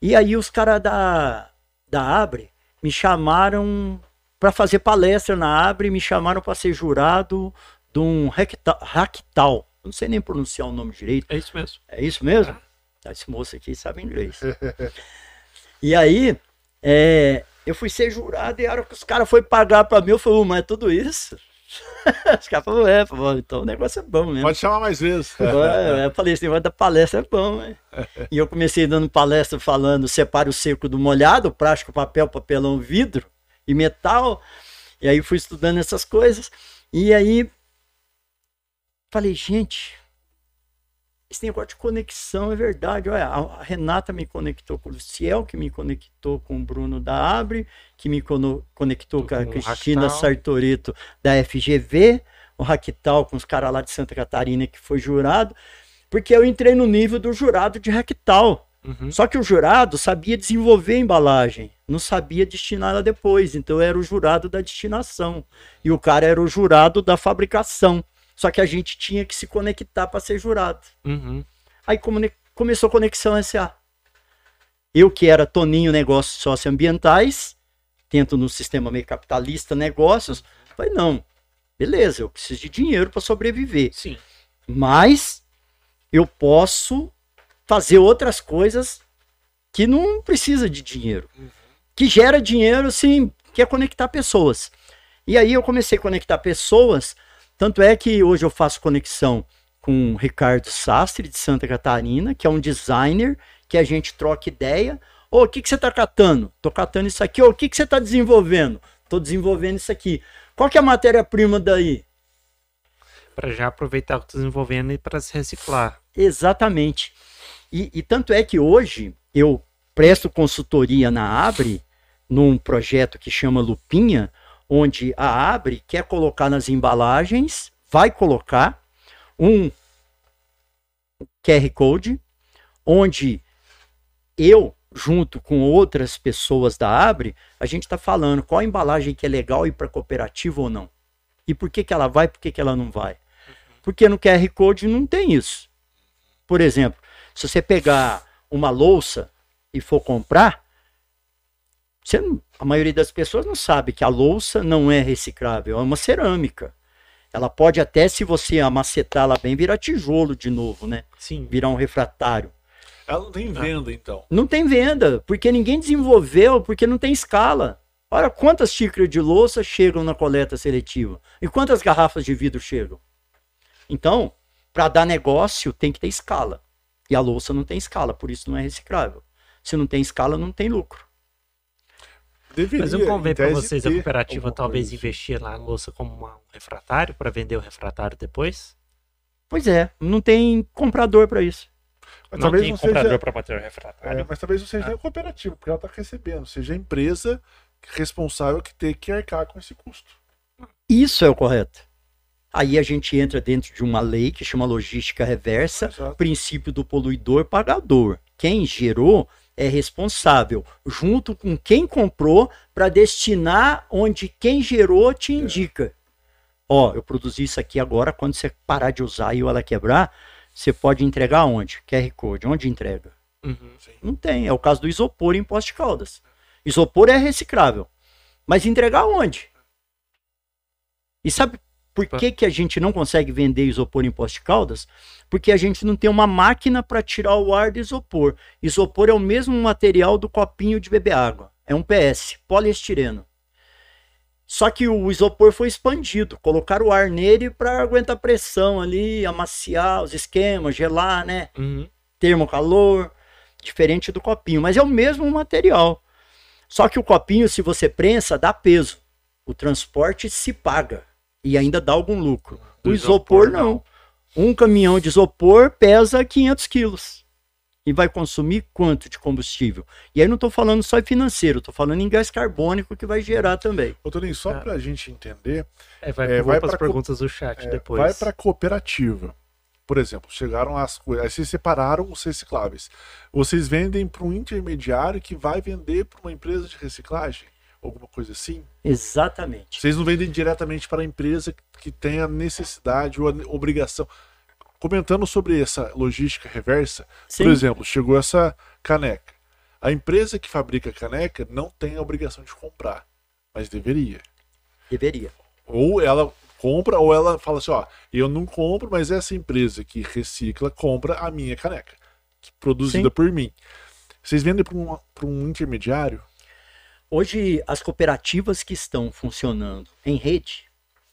E aí os caras da, da ABRE me chamaram para fazer palestra na ABRE, me chamaram para ser jurado de um Hacktal. Não sei nem pronunciar o nome direito. É isso mesmo. É isso mesmo? Ah, esse moço aqui sabe inglês. e aí, é, eu fui ser jurado e a hora que os caras foram pagar para mim, eu falei, mas é tudo isso? os caras falaram, é, falou, então o negócio é bom mesmo. Pode chamar mais vezes. É, eu falei, esse negócio da palestra é bom, né? E eu comecei dando palestra falando, separe o seco do molhado, plástico, papel, papelão, vidro e metal. E aí fui estudando essas coisas. E aí falei, gente, esse negócio de conexão é verdade. Olha, a Renata me conectou com o Luciel, que me conectou com o Bruno da Abre, que me conectou com a Cristina Sartorito da FGV, o Raquital com os caras lá de Santa Catarina que foi jurado, porque eu entrei no nível do jurado de Raquital. Uhum. Só que o jurado sabia desenvolver a embalagem, não sabia destinar ela depois. Então eu era o jurado da destinação. E o cara era o jurado da fabricação. Só que a gente tinha que se conectar para ser jurado. Uhum. Aí começou a Conexão SA. Eu que era Toninho Negócios Socioambientais, tento no sistema meio capitalista negócios, falei, não, beleza, eu preciso de dinheiro para sobreviver. Sim. Mas eu posso fazer outras coisas que não precisa de dinheiro. Uhum. Que gera dinheiro, sim, que é conectar pessoas. E aí eu comecei a conectar pessoas tanto é que hoje eu faço conexão com o Ricardo Sastre, de Santa Catarina, que é um designer, que a gente troca ideia. Ô, oh, o que, que você está catando? Estou catando isso aqui. Ô, oh, o que, que você está desenvolvendo? Estou desenvolvendo isso aqui. Qual que é a matéria-prima daí? Para já aproveitar o que estou desenvolvendo e para se reciclar. Exatamente. E, e tanto é que hoje eu presto consultoria na Abre, num projeto que chama Lupinha, onde a Abre quer colocar nas embalagens, vai colocar um QR Code, onde eu, junto com outras pessoas da Abre, a gente está falando qual embalagem que é legal ir para cooperativa ou não. E por que, que ela vai, por que, que ela não vai. Porque no QR Code não tem isso. Por exemplo, se você pegar uma louça e for comprar, você, a maioria das pessoas não sabe que a louça não é reciclável, é uma cerâmica. Ela pode até, se você amacetá-la bem, virar tijolo de novo, né? Sim. Virar um refratário. Ela não tem venda, ah. então. Não tem venda, porque ninguém desenvolveu, porque não tem escala. Olha quantas xícaras de louça chegam na coleta seletiva e quantas garrafas de vidro chegam. Então, para dar negócio, tem que ter escala. E a louça não tem escala, por isso não é reciclável. Se não tem escala, não tem lucro. Deveria, Mas não convém para vocês a cooperativa talvez coisa. investir na louça como um refratário para vender o refratário depois? Pois é, não tem comprador para isso. Mas não talvez tem comprador seja... para bater o refratário. É, mas talvez não seja ah. cooperativa, porque ela está recebendo, seja a empresa responsável que tem que arcar com esse custo. Isso é o correto. Aí a gente entra dentro de uma lei que chama logística reversa, Exato. princípio do poluidor pagador. Quem gerou é responsável, junto com quem comprou, para destinar onde quem gerou te é. indica. Ó, eu produzi isso aqui agora, quando você parar de usar e ela quebrar, você pode entregar onde? QR Code, onde entrega? Uhum, Não tem, é o caso do isopor em Poste Caldas. Isopor é reciclável, mas entregar onde? E sabe por que, que a gente não consegue vender isopor em Poste Caldas? porque a gente não tem uma máquina para tirar o ar do isopor. Isopor é o mesmo material do copinho de beber água. É um PS, poliestireno. Só que o isopor foi expandido, colocaram o ar nele para aguentar pressão ali, amaciar os esquemas, gelar, né? Uhum. Termocalor, diferente do copinho, mas é o mesmo material. Só que o copinho, se você prensa, dá peso. O transporte se paga e ainda dá algum lucro. O isopor, isopor, não. Um caminhão de isopor pesa 500 quilos. E vai consumir quanto de combustível? E aí não estou falando só em financeiro, estou falando em gás carbônico que vai gerar também. Ô, Toninho, só É. pra gente entender, É, vai, É, vai para as perguntas do chat é, depois. vai pra cooperativa. Por exemplo, chegaram as coisas, aí vocês separaram os recicláveis. Vocês vendem para um intermediário que vai vender para uma empresa de reciclagem? Alguma coisa assim? Exatamente. Vocês não vendem diretamente para a empresa que tem a necessidade ou a obrigação. Comentando sobre essa logística reversa, Sim. por exemplo, chegou essa caneca. A empresa que fabrica a caneca não tem a obrigação de comprar, mas deveria. Deveria. Ou ela compra, ou ela fala assim: ó, eu não compro, mas essa empresa que recicla compra a minha caneca, produzida Sim. por mim. Vocês vendem para um, pra um intermediário? Hoje, as cooperativas que estão funcionando em rede,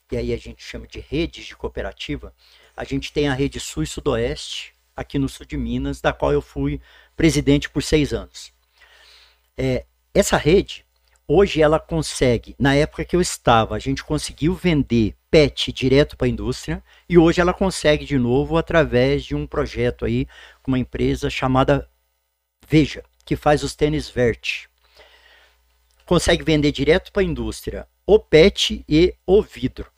e aí a gente chama de redes de cooperativa, a gente tem a rede Sul e Sudoeste, aqui no sul de Minas, da qual eu fui presidente por seis anos. É, essa rede, hoje ela consegue, na época que eu estava, a gente conseguiu vender PET direto para a indústria, e hoje ela consegue de novo através de um projeto aí com uma empresa chamada Veja, que faz os tênis Vert consegue vender direto para a indústria o PET e o vidro.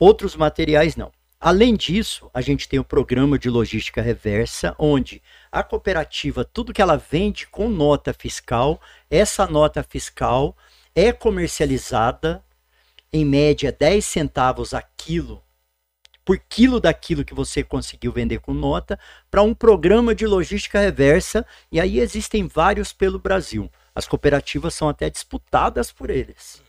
Outros materiais não. Além disso, a gente tem o programa de logística reversa, onde a cooperativa, tudo que ela vende com nota fiscal, essa nota fiscal é comercializada em média 10 centavos a quilo, por quilo daquilo que você conseguiu vender com nota, para um programa de logística reversa, e aí existem vários pelo Brasil. As cooperativas são até disputadas por eles.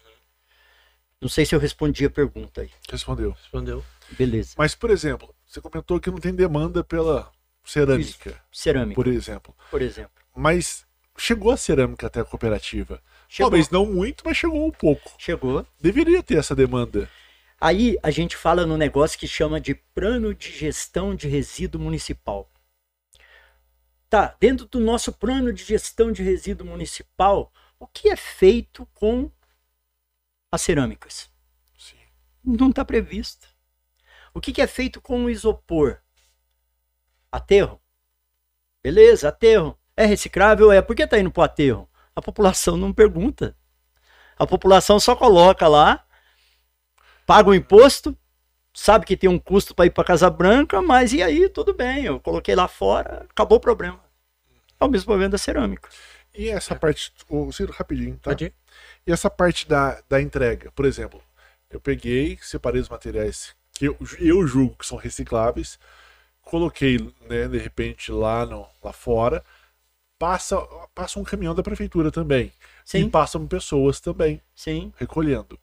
Não sei se eu respondi a pergunta aí. Respondeu. Respondeu. Beleza. Mas, por exemplo, você comentou que não tem demanda pela cerâmica, Cerâmica, por exemplo. por exemplo. Mas chegou a cerâmica até a cooperativa. Chegou. Talvez não muito, mas chegou um pouco. Chegou. Deveria ter essa demanda. Aí a gente fala no negócio que chama de plano de gestão de resíduo municipal. Tá, dentro do nosso plano de gestão de resíduo municipal, o que é feito com as cerâmicas? Sim. Não está previsto. O que, que é feito com o isopor? Aterro? Beleza, aterro. É reciclável? É. Por que está indo para o aterro? A população não pergunta. A população só coloca lá, paga o imposto, sabe que tem um custo para ir para Casa Branca, mas e aí, tudo bem, eu coloquei lá fora, acabou o problema. É o mesmo problema da cerâmica. E essa parte. Ô, Ciro, rapidinho, tá? Pode? E essa parte da, da entrega, por exemplo, eu peguei, separei os materiais que eu, eu julgo que são recicláveis, coloquei, né, de repente, lá, no, lá fora, passa, passa um caminhão da prefeitura também. E Sim, passam pessoas também sim. recolhendo.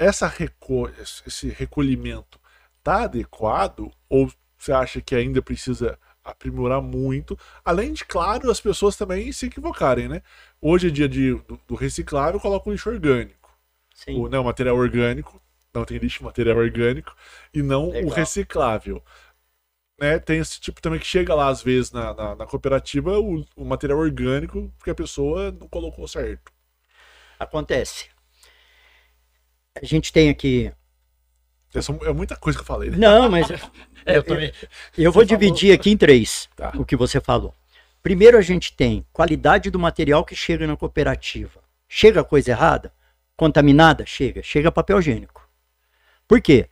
Essa reco esse recolhimento tá adequado ou você acha que ainda precisa aprimorar muito? Além de, claro, as pessoas também se equivocarem, né? Hoje é dia de, do, do reciclável, coloca o lixo orgânico. sim. O, né, o material orgânico, não tem lixo, material orgânico, e não o Legal. reciclável. Né, tem esse tipo também que chega lá, às vezes, na, na, na cooperativa, o, o material orgânico, porque a pessoa não colocou certo. Acontece. A gente tem aqui. É muita coisa que eu falei, né? Não, mas É, eu também. eu vou dividir aqui em três Tá. o que você falou. Primeiro, a gente tem qualidade do material que chega na cooperativa. Chega coisa errada? Contaminada? Chega. Chega papel higiênico. Por quê?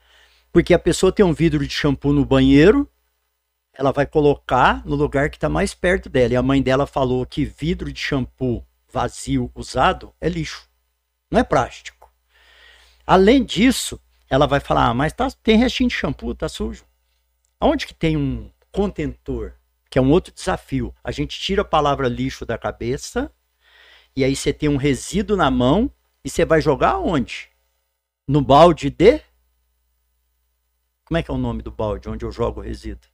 Porque a pessoa tem um vidro de shampoo no banheiro, ela vai colocar no lugar que está mais perto dela. E a mãe dela falou que vidro de shampoo vazio, usado, é lixo. Não é plástico. Além disso, ela vai falar, ah, mas tá, tem restinho de shampoo, tá sujo. Aonde que tem um contentor, que é um outro desafio? A gente tira a palavra lixo da cabeça, e aí você tem um resíduo na mão, e você vai jogar onde? No balde de... Como é que é o nome do balde onde eu jogo o resíduo?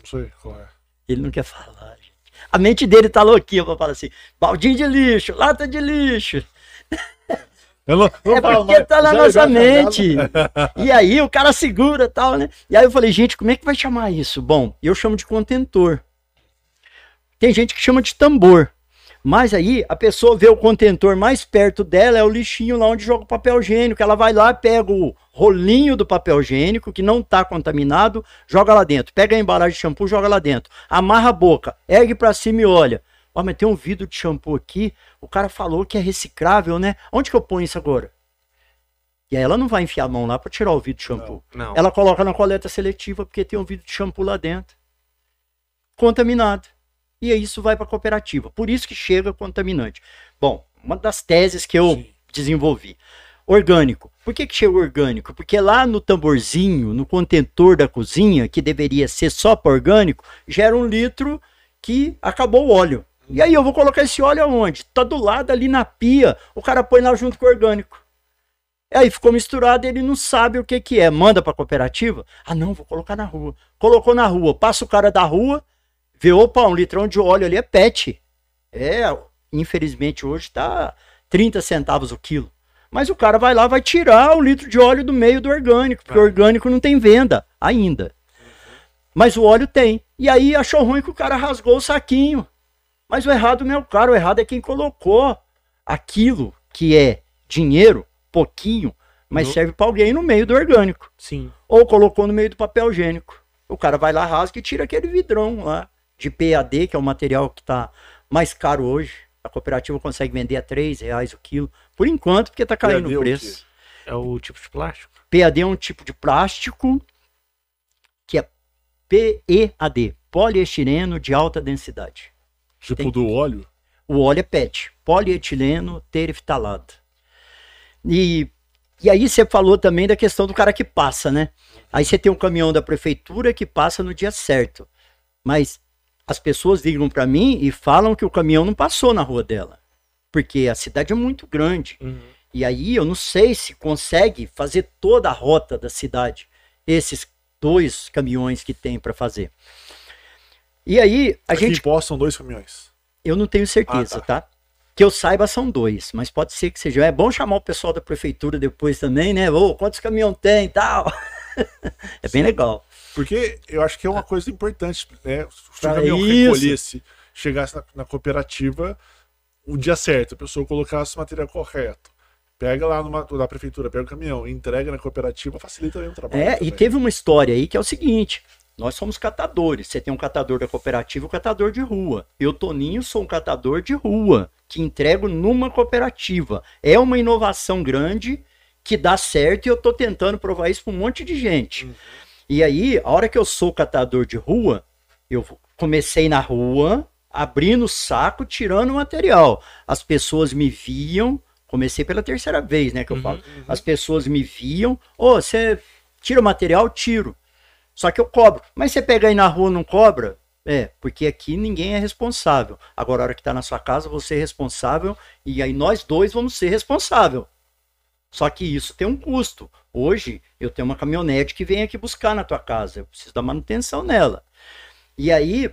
Não sei qual é. Ele não quer falar, gente. A mente dele tá louquinha pra falar assim, baldinho de lixo, lata de lixo. Eu não, não É porque mais. tá na Já- nossa já- mente. E aí o cara segura e tal, né? E aí eu falei, gente, como é que vai chamar isso? Bom, eu chamo de contentor. Tem gente que chama de tambor. Mas aí a pessoa vê o contentor mais perto dela, é o lixinho lá onde joga o papel higiênico. Ela vai lá, pega o rolinho do papel higiênico, que não está contaminado, joga lá dentro. Pega a embalagem de shampoo, joga lá dentro. Amarra a boca, ergue para cima e olha. Ó, mas tem um vidro de shampoo aqui, o cara falou que é reciclável, né? Onde que eu ponho isso agora? E aí ela não vai enfiar a mão lá para tirar o vidro de shampoo. Não. não. Ela coloca na coleta seletiva porque tem um vidro de shampoo lá dentro. Contaminado. E aí isso vai para a cooperativa. Por isso que chega contaminante. Bom, uma das teses que eu Sim. desenvolvi. Orgânico. Por que, que chega orgânico? Porque lá no tamborzinho, no contentor da cozinha, que deveria ser só para orgânico, gera um litro que acabou o óleo. E aí eu vou colocar esse óleo aonde? Tá do lado ali na pia. O cara põe lá junto com o orgânico. Aí ficou misturado ele não sabe o que, que é. Manda para a cooperativa? Ah, não, vou colocar na rua. Colocou na rua, passa o cara da rua, vê, opa, um litrão de óleo ali é PET. É, infelizmente hoje tá 30 centavos o quilo. Mas o cara vai lá, vai tirar o litro de óleo do meio do orgânico, porque o orgânico não tem venda ainda. Mas o óleo tem. E aí achou ruim que o cara rasgou o saquinho. Mas o errado não é o cara, o errado é quem colocou aquilo que é dinheiro pouquinho, mas no... serve para alguém no meio do orgânico. Sim. Ou colocou no meio do papel higiênico. O cara vai lá, rasga e tira aquele vidrão lá de PAD, que é o material que está mais caro hoje. A cooperativa consegue vender a 3 reais o quilo. Por enquanto, porque está caindo PAD o preço. É o tipo de plástico? PAD é um tipo de plástico que é PEAD, poliestireno de alta densidade. Tipo Tem... do óleo? O óleo é PET, polietileno tereftalado. E, e aí você falou também da questão do cara que passa, né? Aí você tem um caminhão da prefeitura que passa no dia certo. Mas as pessoas ligam para mim e falam que o caminhão não passou na rua dela. Porque a cidade é muito grande. Uhum. E aí eu não sei se consegue fazer toda a rota da cidade. Esses dois caminhões que tem para fazer. E aí a Aqui gente. Em são dois caminhões. Eu não tenho certeza, ah, tá. tá? Que eu saiba são dois, mas pode ser que seja. É bom chamar o pessoal da prefeitura depois também, né? Ô, quantos caminhões tem e tal. é bem legal. Porque eu acho que é uma coisa importante, né? Se o caminhão recolhesse, chegasse na, na, cooperativa o dia certo, a pessoa colocasse o material correto. Pega lá numa, na prefeitura, pega o caminhão, entrega na cooperativa, facilita o trabalho. É, também. e teve uma história aí que é o seguinte: nós somos catadores. Você tem um catador da cooperativa e um catador de rua. Eu, Toninho, sou um catador de rua que entrego numa cooperativa. É uma inovação grande que dá certo e eu estou tentando provar isso para um monte de gente. Uhum. E aí, a hora que eu sou catador de rua, eu comecei na rua, abrindo o saco, tirando o material. As pessoas me viam, comecei pela terceira vez, né, que eu uhum, falo. Uhum. As pessoas me viam, ô, oh, você tira o material? Tiro. Só que eu cobro. Mas você pega aí na rua não cobra? É, porque aqui ninguém é responsável. Agora, a hora que está na sua casa, você é responsável e aí nós dois vamos ser responsável. Só que isso tem um custo. Hoje, eu tenho uma caminhonete que vem aqui buscar na tua casa. Eu preciso da manutenção nela. E aí,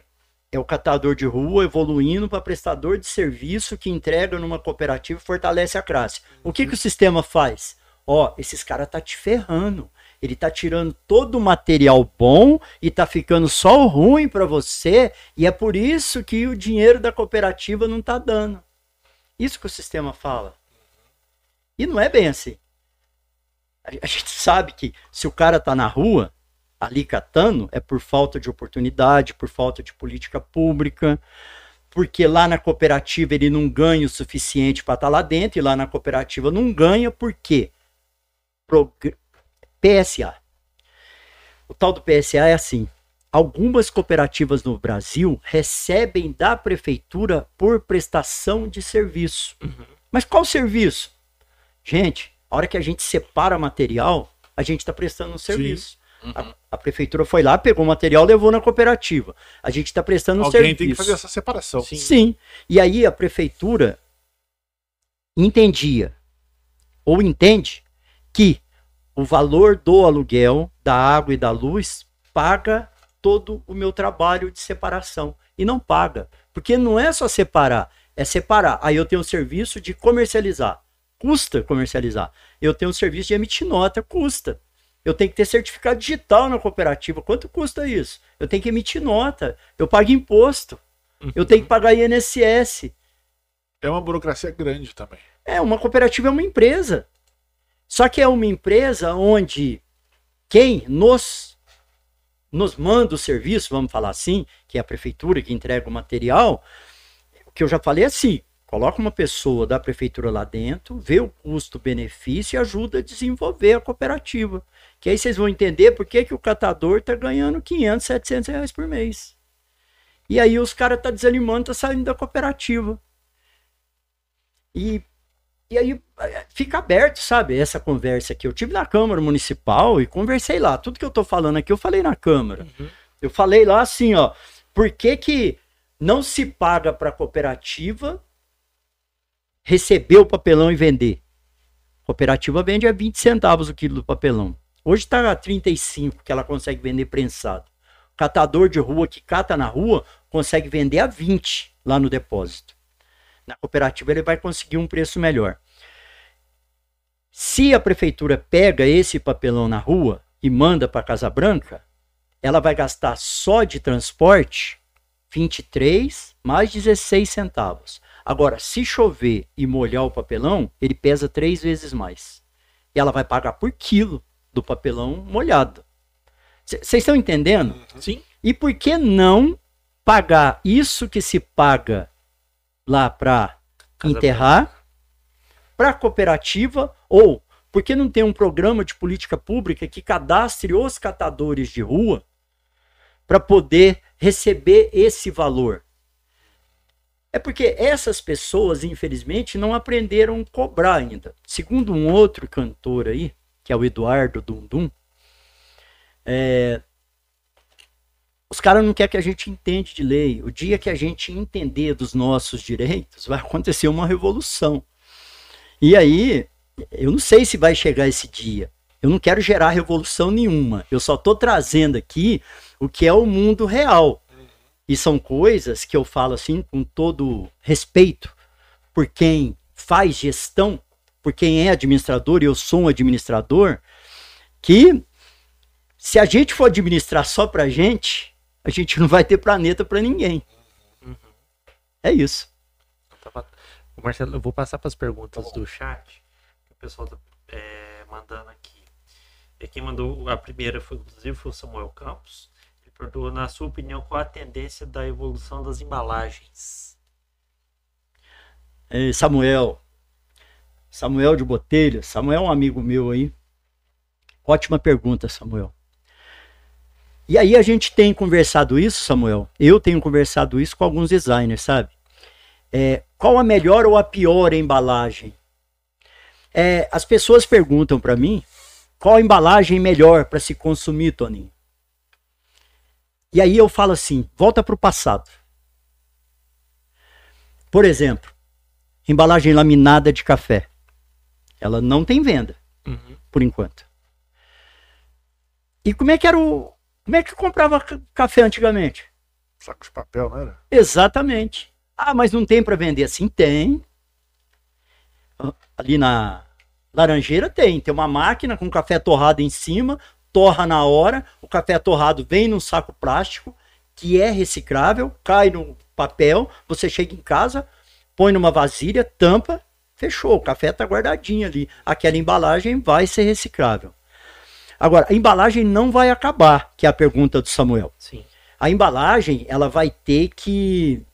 é o catador de rua evoluindo para prestador de serviço que entrega numa cooperativa e fortalece a classe. O que, que o sistema faz? Ó, esses caras tá te ferrando. Ele tá tirando todo o material bom e tá ficando só o ruim para você, e é por isso que o dinheiro da cooperativa não tá dando. Isso que o sistema fala. E não é bem assim. A gente sabe que se o cara tá na rua, ali catando, é por falta de oportunidade, por falta de política pública, porque lá na cooperativa ele não ganha o suficiente para estar tá lá dentro, e lá na cooperativa não ganha, por quê? PSA. O tal do PSA é assim: algumas cooperativas no Brasil recebem da prefeitura por prestação de serviço. Uhum. Mas qual serviço? Gente, a hora que a gente separa material, a gente está prestando um serviço. Uhum. A, a, prefeitura foi lá, pegou o material, levou na cooperativa. A gente está prestando um serviço. Alguém tem que fazer essa separação. Sim. Sim. E aí a prefeitura entendia, ou entende, que o valor do aluguel, da água e da luz paga todo o meu trabalho de separação. E não paga. Porque não é só separar, é separar. Aí eu tenho o serviço de comercializar. Custa comercializar. Eu tenho o serviço de emitir nota, custa. Eu tenho que ter certificado digital na cooperativa. Quanto custa isso? Eu tenho que emitir nota. Eu pago imposto. Eu tenho que pagar INSS. É uma burocracia grande também. É, uma cooperativa é uma empresa. Só que é uma empresa onde quem nos, nos manda o serviço, vamos falar assim, que é a prefeitura que entrega o material, o que eu já falei é assim, coloca uma pessoa da prefeitura lá dentro, vê o custo-benefício e ajuda a desenvolver a cooperativa. Que aí vocês vão entender por que, que o catador está ganhando 500, 700 reais por mês. E aí os caras estão tá desanimando, tá saindo da cooperativa. E, e aí é, fica aberto, sabe, essa conversa aqui. Eu tive na Câmara Municipal e conversei lá. Tudo que eu tô falando aqui, eu falei na Câmara. Uhum. Eu falei lá assim, ó, por que que não se paga para a cooperativa receber o papelão e vender? A cooperativa vende a 20 centavos o quilo do papelão. Hoje está a 35 que ela consegue vender prensado. O catador de rua que cata na rua consegue vender a 20 lá no depósito. Na cooperativa ele vai conseguir um preço melhor. Se a prefeitura pega esse papelão na rua e manda para Casa Branca, ela vai gastar só de transporte 23 mais 16 centavos. Agora, se chover e molhar o papelão, ele pesa três vezes mais. E ela vai pagar por quilo do papelão molhado. Vocês estão entendendo? Sim. E por que não pagar isso que se paga lá para enterrar para a cooperativa ou por que não tem um programa de política pública que cadastre os catadores de rua para poder receber esse valor? É porque essas pessoas, infelizmente, não aprenderam a cobrar ainda. Segundo um outro cantor aí, que é o Eduardo Dundum, é, os caras não querem que a gente entende de lei. O dia que a gente entender dos nossos direitos, vai acontecer uma revolução. E aí, eu não sei se vai chegar esse dia. Eu não quero gerar revolução nenhuma. Eu só estou trazendo aqui o que é o mundo real. E são coisas que eu falo assim com todo respeito por quem faz gestão por quem é administrador, e eu sou um administrador, que se a gente for administrar só pra gente, a gente não vai ter planeta para ninguém. Uhum. É isso. Marcelo, eu vou passar para as perguntas do chat, que o pessoal tá é, mandando aqui. E quem mandou a primeira foi, inclusive, foi o Samuel Campos. Ele perguntou, na sua opinião, qual a tendência da evolução das embalagens? Samuel, Samuel de Botelho. Samuel é um amigo meu aí. Ótima pergunta, Samuel. E aí a gente tem conversado isso, Samuel. Eu tenho conversado isso com alguns designers, sabe? É, qual a melhor ou a pior embalagem? É, as pessoas perguntam para mim qual a embalagem melhor para se consumir, Toninho. E aí eu falo assim: volta para o passado. Por exemplo, embalagem laminada de café. Ela não tem venda, uhum. por enquanto. E como é que era o. Como é que comprava café antigamente? Saco de papel, não era? Exatamente. Ah, mas não tem para vender assim? Tem. Ah, ali na Laranjeira tem. Tem uma máquina com café torrado em cima, torra na hora. O café torrado vem num saco plástico que é reciclável, cai no papel. Você chega em casa, põe numa vasilha, tampa Fechou, o café está guardadinho ali. Aquela embalagem vai ser reciclável. Agora, a embalagem não vai acabar, que é a pergunta do Samuel. Sim. A embalagem, ela vai ter que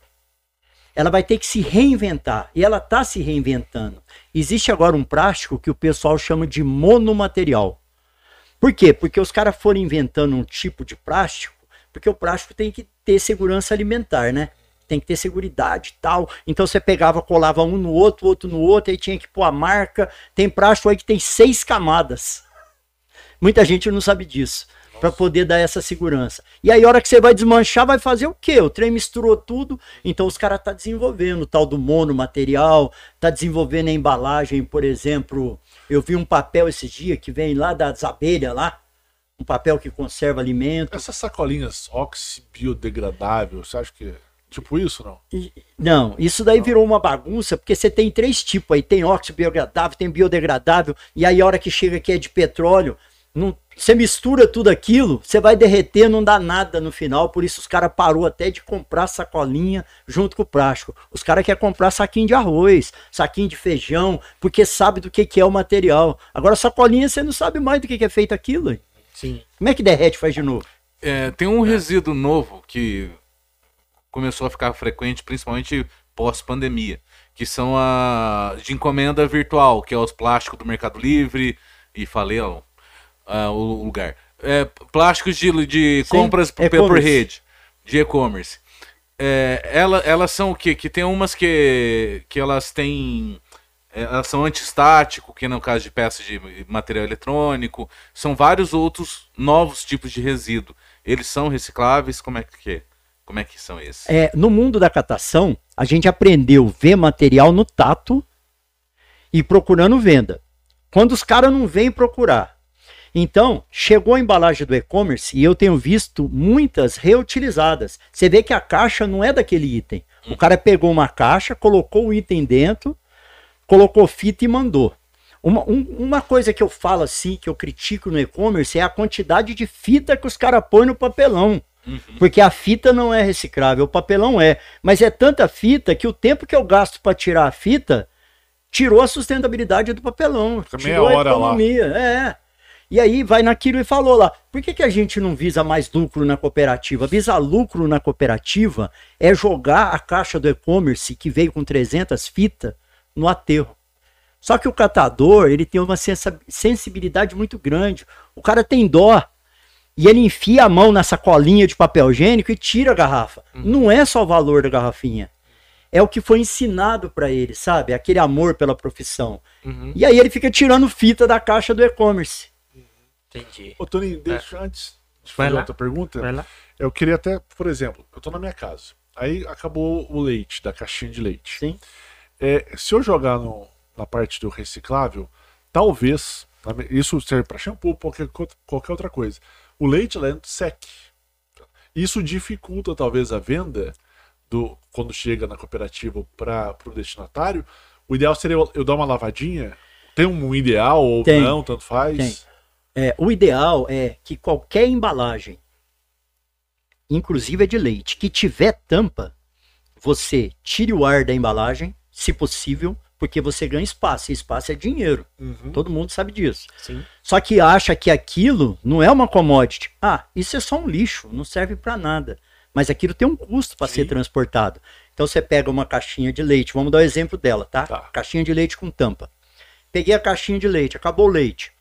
ela vai ter que se reinventar. E ela está se reinventando. Existe agora um plástico que o pessoal chama de monomaterial. Por quê? Porque os caras foram inventando um tipo de plástico, porque o plástico tem que ter segurança alimentar, né? tem que ter segurança e tal. Então você pegava, colava um no outro, outro no outro, aí tinha que pôr a marca. Tem plástico aí que tem seis camadas. Muita gente não sabe disso. Para poder dar essa segurança. E aí, a hora que você vai desmanchar, vai fazer o quê? O trem misturou tudo. Então, os caras tá desenvolvendo o tal do monomaterial, tá desenvolvendo a embalagem, por exemplo. Eu vi um papel esse dia que vem lá das abelhas lá, um papel que conserva alimento. Essas sacolinhas oxi biodegradável, você acha que Tipo isso, não? Não, isso daí não. virou uma bagunça, porque você tem três tipos aí. Tem óxido biodegradável, tem biodegradável, e aí a hora que chega aqui é de petróleo, Não, você mistura tudo aquilo, você vai derreter, não dá nada no final. Por isso os caras parou até de comprar sacolinha junto com o plástico. Os caras querem comprar saquinho de arroz, saquinho de feijão, porque sabe do que, que é o material. Agora, sacolinha, você não sabe mais do que, que é feito aquilo. Sim. Como é que derrete faz de novo? É, tem um resíduo novo que começou a ficar frequente, principalmente pós-pandemia, que são a de encomenda virtual, que é os plásticos do Mercado Livre e falei ó, ah, o lugar. É, plásticos de, de Sim, compras por, rede, de e-commerce. É, ela, elas são o quê? Que tem umas que, que elas têm. é, Elas são antistático, que no caso de peças de material eletrônico. São vários outros novos tipos de resíduo. Eles são recicláveis? Como é que é? Como é que são esses? É, no mundo da catação, a gente aprendeu ver material no tato e procurando venda. Quando os caras não vêm procurar. Então, chegou a embalagem do e-commerce e eu tenho visto muitas reutilizadas. Você vê que a caixa não é daquele item. O cara pegou uma caixa, colocou o item dentro, colocou fita e mandou. Uma, um- uma coisa que eu falo assim, que eu critico no e-commerce, é a quantidade de fita que os caras põem no papelão. Porque a fita não é reciclável, o papelão é. Mas é tanta fita que o tempo que eu gasto para tirar a fita tirou a sustentabilidade do papelão. Fica meia tirou a hora lá. economia. É. E aí vai naquilo e falou lá, por que, que a gente não visa mais lucro na cooperativa? Visa lucro na cooperativa é jogar a caixa do e-commerce que veio com 300 fitas no aterro. Só que o catador, ele tem uma sensibilidade muito grande. O cara tem dó. E ele enfia a mão na sacolinha de papel higiênico e tira a garrafa. Não é só o valor da garrafinha. É o que foi ensinado para ele, sabe? Aquele amor pela profissão. Uhum. E aí ele fica tirando fita da caixa do e-commerce. Entendi. Ô, Toninho, deixa antes de fazer outra pergunta. Eu queria até, por exemplo, eu tô na minha casa. Aí acabou o leite, da caixinha de leite. Sim. É, se eu jogar no- na parte do reciclável, talvez, isso serve para shampoo, qualquer, qualquer outra coisa. O leite lá dentro seque. Isso dificulta talvez a venda do quando chega na cooperativa para o destinatário. O ideal seria eu, eu dar uma lavadinha. Tem um ideal ou Tem. não, tanto faz. Tem. É, o ideal é que qualquer embalagem, inclusive a de leite, que tiver tampa, você tire o ar da embalagem, se possível, porque você ganha espaço. E espaço é dinheiro. Uhum. Todo mundo sabe disso. Sim. Só que acha que aquilo não é uma commodity. Ah, isso é só um lixo, não serve para nada. Mas aquilo tem um custo para ser transportado. Então você pega uma caixinha de leite, vamos dar o exemplo dela, tá? Tá. Caixinha de leite com tampa. Peguei a caixinha de leite, acabou o leite.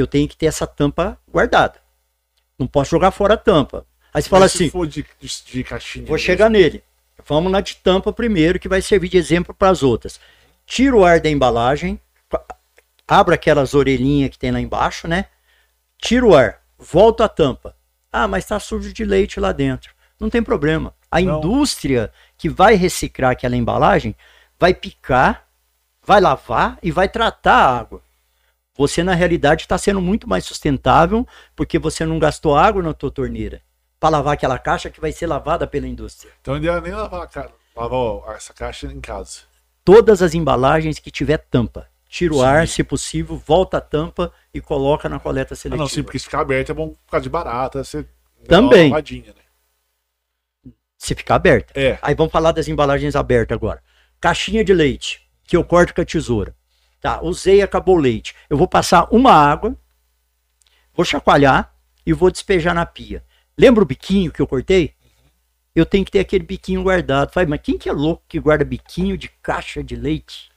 Eu tenho que ter essa tampa guardada. Não posso jogar fora a tampa. Aí você fala Mas assim, Se for de, de, caixinha. Vou mesmo. chegar nele. Vamos na de tampa primeiro, que vai servir de exemplo para as outras. Tira o ar da embalagem, abra aquelas orelhinhas que tem lá embaixo, né? Tira o ar, volta a tampa. Ah, mas está sujo de leite lá dentro. Não tem problema. A Não. indústria que vai reciclar aquela embalagem vai picar, vai lavar e vai tratar a água. Você, na realidade, está sendo muito mais sustentável porque você não gastou água na tua torneira para lavar aquela caixa que vai ser lavada pela indústria. Então não é nem lavar, a ca- lavar essa caixa em casa. Todas as embalagens que tiver tampa, tira o Sim. ar, se possível, volta a tampa e coloca na coleta Ah, seletiva. não, sim, porque se ficar aberto é bom por causa de barata. Você Também. lavadinha, né? Se ficar aberta. É. Aí vamos falar das embalagens abertas agora. Caixinha de leite, que eu corto com a tesoura. Tá, usei, acabou o leite. Eu vou passar uma água, vou chacoalhar e vou despejar na pia. Lembra o biquinho que eu cortei? Eu tenho que ter aquele biquinho guardado. Falei, mas quem que é louco que guarda biquinho de caixa de leite?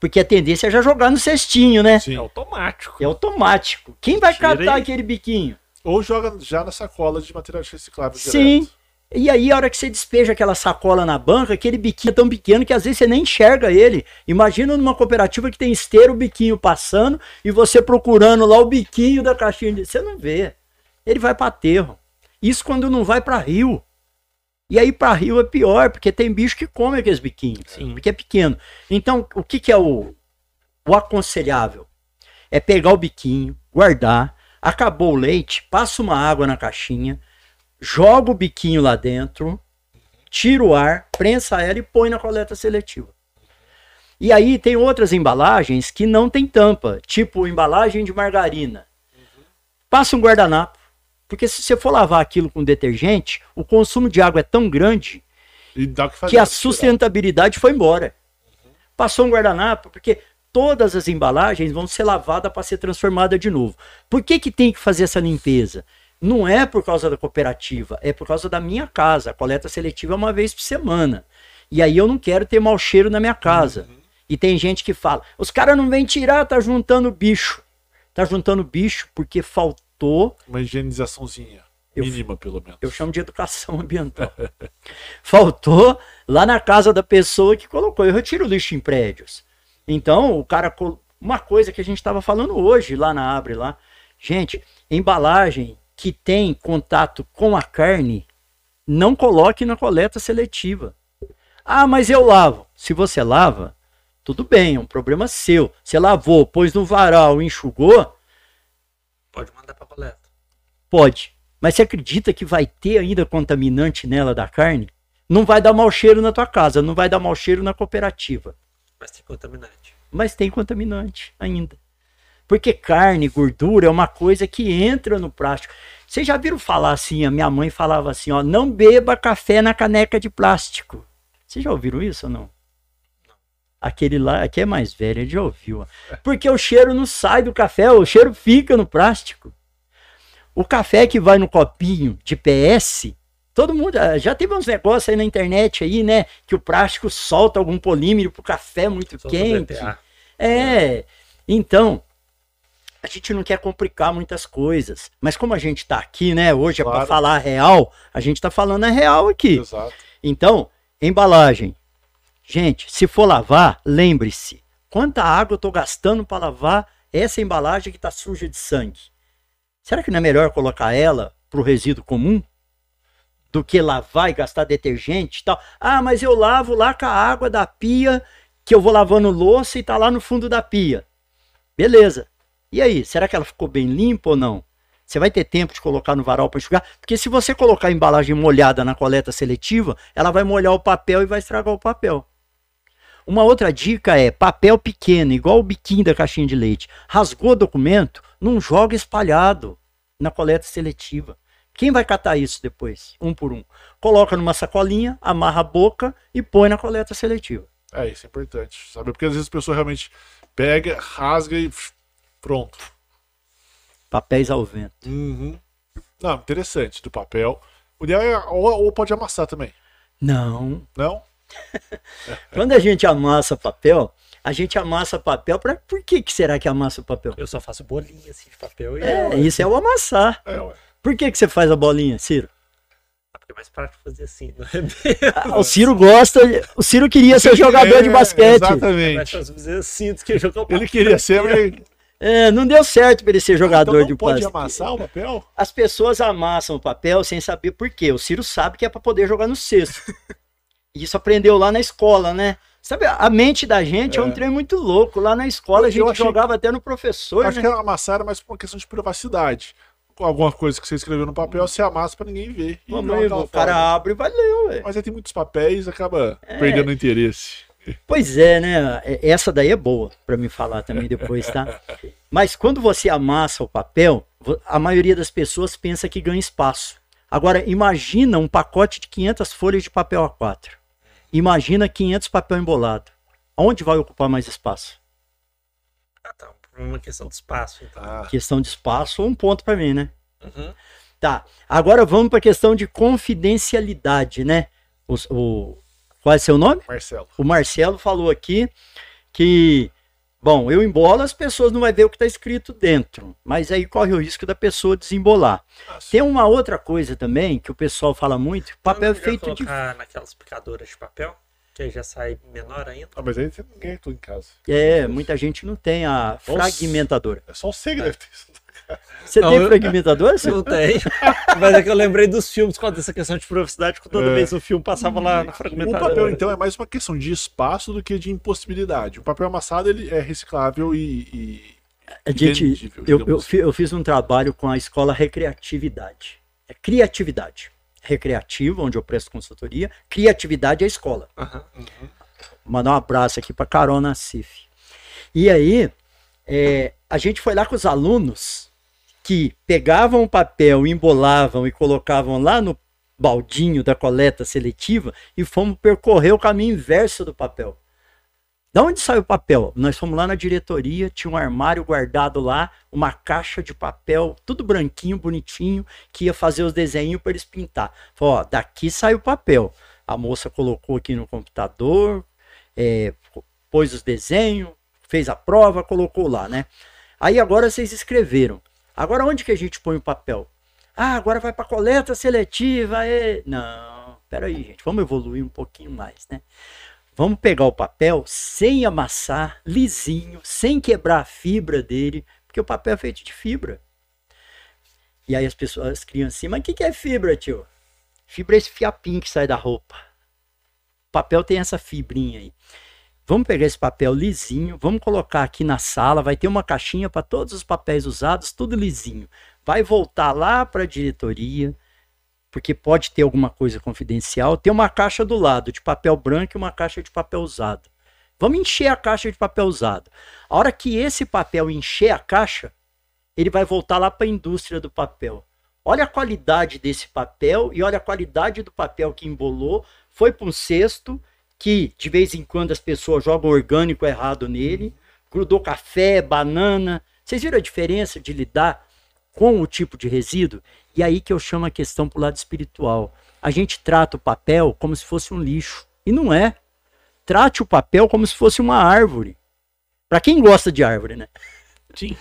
Porque a tendência é já jogar no cestinho, né? Sim. É automático. É automático. Quem vai Tira catar aquele biquinho? Ou joga já na sacola de materiais recicláveis Sim. direto. E aí, a hora que você despeja aquela sacola na banca, aquele biquinho é tão pequeno que às vezes você nem enxerga ele. Imagina numa cooperativa que tem esteiro, o biquinho passando e você procurando lá o biquinho da caixinha de. Você não vê. Ele vai para aterro. Isso quando não vai para rio. E aí para rio é pior, porque tem bicho que come aqueles biquinhos. Sim. Porque é pequeno. Então, o que, que é o, o aconselhável? É pegar o biquinho, guardar, acabou o leite, passa uma água na caixinha, joga o biquinho lá dentro, tira o ar, prensa ela e põe na coleta seletiva. E aí tem outras embalagens que não tem tampa, tipo embalagem de margarina. Passa um guardanapo. Porque se você for lavar aquilo com detergente, o consumo de água é tão grande E que que a sustentabilidade foi embora. Passou um guardanapo, porque todas as embalagens vão ser lavadas para ser transformada de novo. Por que, que tem que fazer essa limpeza? Não é por causa da cooperativa, é por causa da minha casa. A coleta seletiva é uma vez por semana. E aí eu não quero ter mau cheiro na minha casa. E tem gente que fala: os caras não vêm tirar, tá juntando bicho. Tá juntando bicho porque faltou Uma higienizaçãozinha. Eu- Mínima, pelo menos. eu chamo de educação ambiental. Faltou lá na casa da pessoa que colocou. Eu retiro lixo em prédios. Então, o cara. Uma coisa que a gente estava falando hoje lá na Abre lá. Gente, embalagem que tem contato com a carne, não coloque na coleta seletiva. Ah, mas eu lavo. Se você lava, tudo bem, é um problema seu. Você lavou, pôs no varal, enxugou, Pode mandar pra coleta. Pode. Mas você acredita que vai ter ainda contaminante nela da carne? Não vai dar mau cheiro na tua casa, não vai dar mau cheiro na cooperativa. Mas tem contaminante. Mas tem contaminante ainda. Porque carne, gordura é uma coisa que entra no plástico. Vocês já viram falar assim? A minha mãe falava assim: ó, não beba café na caneca de plástico. Vocês já ouviram isso ou não? Aquele lá, aqui é mais velho, ele já ouviu. ó. Porque o cheiro não sai do café, o cheiro fica no plástico. O café que vai no copinho de PS, todo mundo ah, já teve uns negócios aí na internet aí, né? Que o plástico solta algum polímero pro café muito Só quente. É, então, a gente não quer complicar muitas coisas. Mas como a gente tá aqui, né? Hoje é Claro. para falar a real, a gente tá falando a real aqui. Exato. Então, embalagem. Gente, se for lavar, lembre-se. Quanta água eu tô gastando para lavar essa embalagem que tá suja de sangue? Será que não é melhor colocar ela pro resíduo comum? Do que lavar e gastar detergente e tal? Ah, mas eu lavo lá com a água da pia, que eu vou lavando louça e tá lá no fundo da pia. Beleza. E aí, será que ela ficou bem limpa ou não? Você vai ter tempo de colocar no varal para enxugar? Porque se você colocar a embalagem molhada na coleta seletiva, ela vai molhar o papel e vai estragar o papel. Uma outra dica é papel pequeno, igual o biquinho da caixinha de leite. Rasgou o documento, não joga espalhado na coleta seletiva. Quem vai catar isso depois? Um por um. Coloca numa sacolinha, amarra a boca e põe na coleta seletiva. É, isso é importante. Sabe? Porque às vezes a pessoa realmente pega, rasga e pronto. Papéis ao vento. Uhum. Não, interessante. Do papel. O ideal é. Ou, ou pode amassar também. Não, Não? Quando a gente amassa papel, a gente amassa papel para por que, que será que amassa o papel? Eu só faço bolinha assim de papel e É, isso é o amassar. É, ué. Por que, que você faz a bolinha, Ciro? é mais prático fazer assim, não é mesmo? Ah, o Ciro gosta, o Ciro queria ser jogador de É, basquete. Mais Exatamente. fácil fazer assim do que jogar o Ele queria ser, mas. É, não deu certo para ele ser jogador Então não de pode basquete. amassar o papel? As pessoas amassam o papel sem saber por quê. O Ciro sabe que é para poder jogar no cesto. Isso aprendeu lá na escola, né? Sabe, a mente da gente é, um É. trem muito louco. Lá na escola a gente achei- jogava até no professor, Acho né? que era amassar mais por uma questão de privacidade. Alguma coisa que você escreveu no papel, você amassa pra ninguém ver. e Mamãe, o cara abre e vai ler, ué. Mas aí tem muitos papéis acaba É. perdendo interesse. Pois é, né? É- Essa daí é boa para me falar também depois, tá? Mas quando você amassa o papel, a maioria das pessoas pensa que ganha espaço. Agora, imagina um pacote de 500 folhas de papel A4. Imagina 500 papel embolado. Onde vai ocupar mais espaço? Ah, tá. Uma questão de espaço, então. Ah, Questão de espaço um ponto para mim, né? Uhum. Tá. Agora vamos para a questão de confidencialidade, né? Os- O, qual é seu nome? Marcelo. O Marcelo falou aqui que, bom, eu embolo, as pessoas não vão ver o que está escrito dentro, mas aí corre o risco da pessoa desembolar. Tem uma outra coisa também que o pessoal fala muito: papel é feito de. colocar naquelas picadoras de papel, que aí já sai menor ainda. Ah, mas aí tem ninguém aqui em casa. É, muita gente não tem a fragmentadora. É só você que deve ter isso. Você Não, tem eu- fragmentadora? Ciro? Não tem. Mas é que eu lembrei dos filmes quando essa questão de privacidade, que toda É. vez o filme passava lá na O fragmentadora. papel, então, é mais uma questão de espaço do que de impossibilidade. O papel amassado ele é reciclável e. e- A gente, eu, eu, assim. eu fiz um trabalho com a escola Recreatividade. É criatividade. Recreativo, onde eu presto consultoria. Criatividade é a escola. Aham. Mandar um abraço aqui para Carol Nassif. E aí, é, a gente foi lá com os alunos que pegavam o papel, embolavam e colocavam lá no baldinho da coleta seletiva e fomos percorrer o caminho inverso do papel. Da onde saiu o papel? Nós fomos lá na diretoria, tinha um armário guardado lá, uma caixa de papel, tudo branquinho, bonitinho, que ia fazer os desenhos para eles pintar. Falou, ó, daqui sai o papel. A moça colocou aqui no computador, é, pôs os desenhos, fez a prova, colocou lá, né? Aí agora vocês escreveram. Agora onde que a gente põe o papel? Ah, agora vai para coleta seletiva. E... Não, peraí, gente, vamos evoluir um pouquinho mais, né? Vamos pegar o papel sem amassar, lisinho, sem quebrar a fibra dele, porque o papel é feito de fibra. E aí as pessoas criam assim, mas o que, que é fibra, tio? Fibra é esse fiapinho que sai da roupa. O papel tem essa fibrinha aí. Vamos pegar esse papel lisinho, vamos colocar aqui na sala, vai ter uma caixinha para todos os papéis usados, tudo lisinho. Vai voltar lá para a diretoria, porque pode ter alguma coisa confidencial. Tem uma caixa do lado de papel branco e uma caixa de papel usado. Vamos encher a caixa de papel usado. A hora que esse papel encher a caixa, ele vai voltar lá para a indústria do papel. Olha a qualidade desse papel e olha a qualidade do papel que embolou, foi para um cesto que de vez em quando as pessoas jogam orgânico errado nele, grudou café, banana. Vocês viram a diferença de lidar com o tipo de resíduo? E aí que eu chamo a questão para o lado espiritual. A gente trata o papel como se fosse um lixo. E não é. Trate o papel como se fosse uma árvore. Para quem gosta de árvore, né? Sim.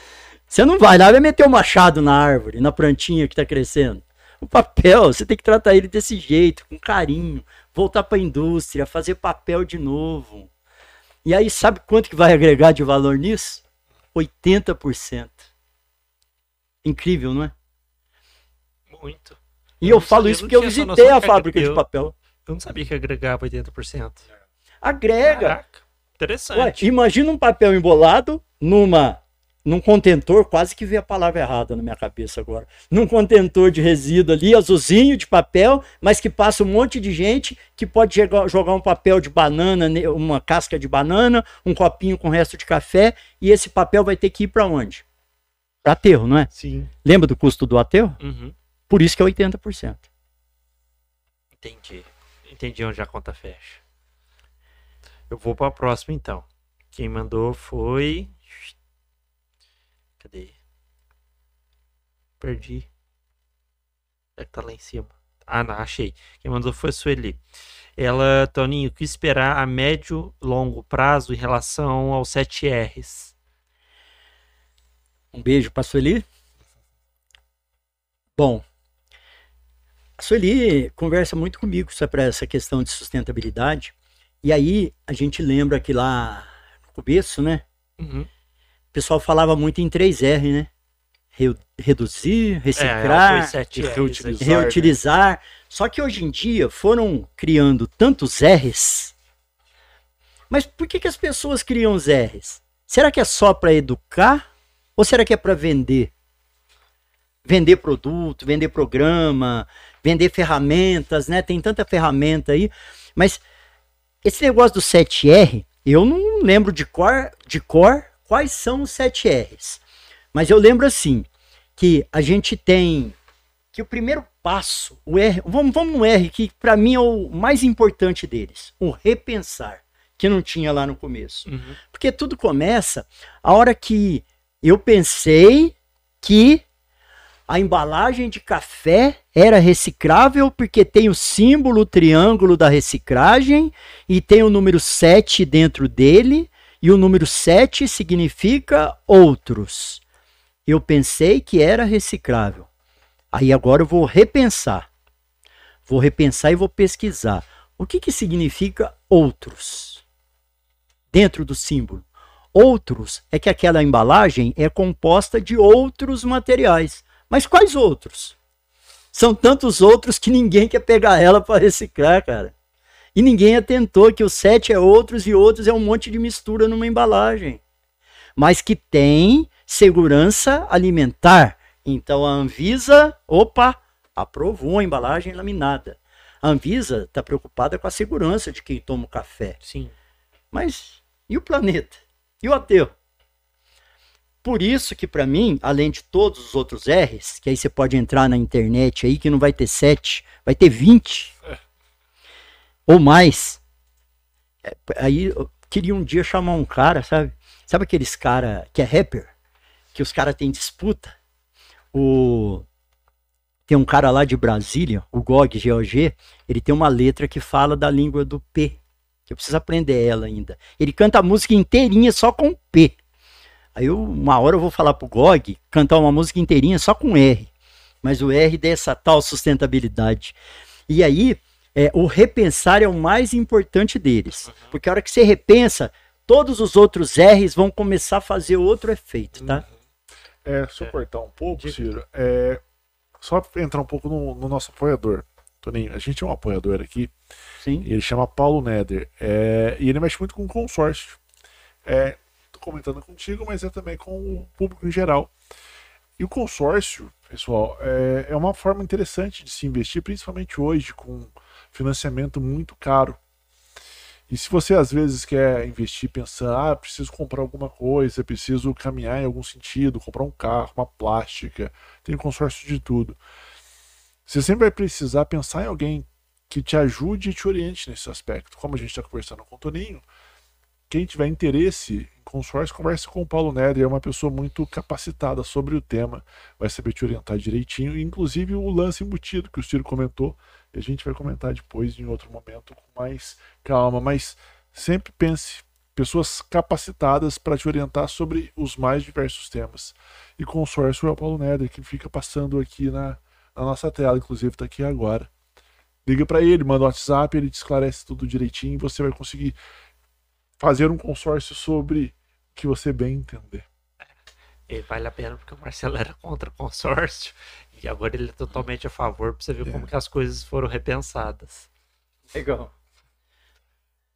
Você não vai lá e vai meter o um machado na árvore, na plantinha que está crescendo. O papel, você tem que tratar ele desse jeito, com carinho, voltar para a indústria, fazer papel de novo. E aí, sabe quanto que vai agregar de valor nisso? 80%. Incrível, não é? Muito. E eu, eu falo isso porque eu visitei a fábrica de papel. Eu não sabia que agregava 80%. Agrega. Caraca, interessante. Ué, imagina um papel embolado numa num contentor, quase que veio a palavra errada na minha cabeça agora, num contentor de resíduo ali, azulzinho de papel, mas que passa um monte de gente que pode jogar um papel de banana, uma casca de banana, um copinho com resto de café, e esse papel vai ter que ir para onde? Para aterro, não é? Sim. Lembra do custo do aterro? Uhum. Por isso que é 80%. Entendi. Entendi onde a conta fecha. Eu vou para a próxima então. Quem mandou foi Cadê? Perdi. É que tá lá em cima. Ah, não, achei. Quem mandou foi a Sueli. Ela, Toninho, o que esperar a médio longo prazo em relação aos 7Rs? Um beijo para a Sueli. Bom, a Sueli conversa muito comigo sobre essa questão de sustentabilidade. E aí a gente lembra que lá no começo, né? Uhum pessoal falava muito em 3R, né? reduzir, reciclar, é, reutilizar. reutilizar. Né? Só que hoje em dia foram criando tantos R's. Mas por que, que as pessoas criam os R's? Será que é só para educar ou será que é para vender? Vender produto, vender programa, vender ferramentas, né? Tem tanta ferramenta aí. Mas esse negócio do 7R, eu não lembro de cor, de cor quais são os 7 R's. Mas eu lembro assim, que a gente tem que o primeiro passo, o R, vamos, vamos no R, que para mim é o mais importante deles, o repensar, que não tinha lá no começo. Uhum. Porque tudo começa a hora que eu pensei que a embalagem de café era reciclável porque tem o símbolo o triângulo da reciclagem e tem o número 7 dentro dele e o número 7 significa outros. Eu pensei que era reciclável. Aí agora eu vou repensar. Vou repensar e vou pesquisar. O que, que significa outros? Dentro do símbolo. Outros é que aquela embalagem é composta de outros materiais. Mas quais outros? São tantos outros que ninguém quer pegar ela para reciclar, cara. E ninguém atentou que o 7 é outros e outros é um monte de mistura numa embalagem. Mas que tem segurança alimentar. Então a Anvisa, opa, aprovou a embalagem laminada. A Anvisa está preocupada com a segurança de quem toma o café. Sim. Mas e o planeta? E o ateu? por isso que para mim, além de todos os outros R's, que aí você pode entrar na internet aí que não vai ter 7, vai ter 20 ou mais. É, aí eu queria um dia chamar um cara, sabe? Sabe aqueles cara que é rapper, que os caras têm disputa? O tem um cara lá de Brasília, o GOG, GOG, ele tem uma letra que fala da língua do P, que eu preciso aprender ela ainda. Ele canta a música inteirinha só com P. Aí eu, uma hora eu vou falar pro GOG cantar uma música inteirinha só com R. Mas o R dessa tal sustentabilidade. E aí, é, o repensar é o mais importante deles. Uhum. Porque a hora que você repensa, todos os outros R's vão começar a fazer outro efeito, tá? Uhum. É, se eu cortar um pouco, Ciro, é, só entrar um pouco no, no, nosso apoiador. Toninho, a gente é um apoiador aqui. Sim. ele chama Paulo Neder. É, e ele mexe muito com consórcio. É, tô comentando contigo, mas é também com o público em geral. E o consórcio, pessoal, é, é uma forma interessante de se investir, principalmente hoje, com financiamento muito caro. E se você às vezes quer investir pensando, ah, preciso comprar alguma coisa, preciso caminhar em algum sentido, comprar um carro, uma plástica, tem consórcio de tudo. Você sempre vai precisar pensar em alguém que te ajude e te oriente nesse aspecto. Como a gente está conversando com o Toninho, quem tiver interesse em consórcio, converse com o Paulo Neder, é uma pessoa muito capacitada sobre o tema, vai saber te orientar direitinho, inclusive o lance embutido que o Ciro comentou, a gente vai comentar depois em outro momento com mais calma, mas sempre pense pessoas capacitadas para te orientar sobre os mais diversos temas. E consórcio é o Paulo Neder, que fica passando aqui na, na nossa tela, inclusive está aqui agora. Liga para ele, manda um WhatsApp, ele te esclarece tudo direitinho e você vai conseguir fazer um consórcio sobre o que você bem entender. E vale a pena porque o Marcelo era contra consórcio e agora ele é totalmente a favor para você ver é. como que as coisas foram repensadas. Legal.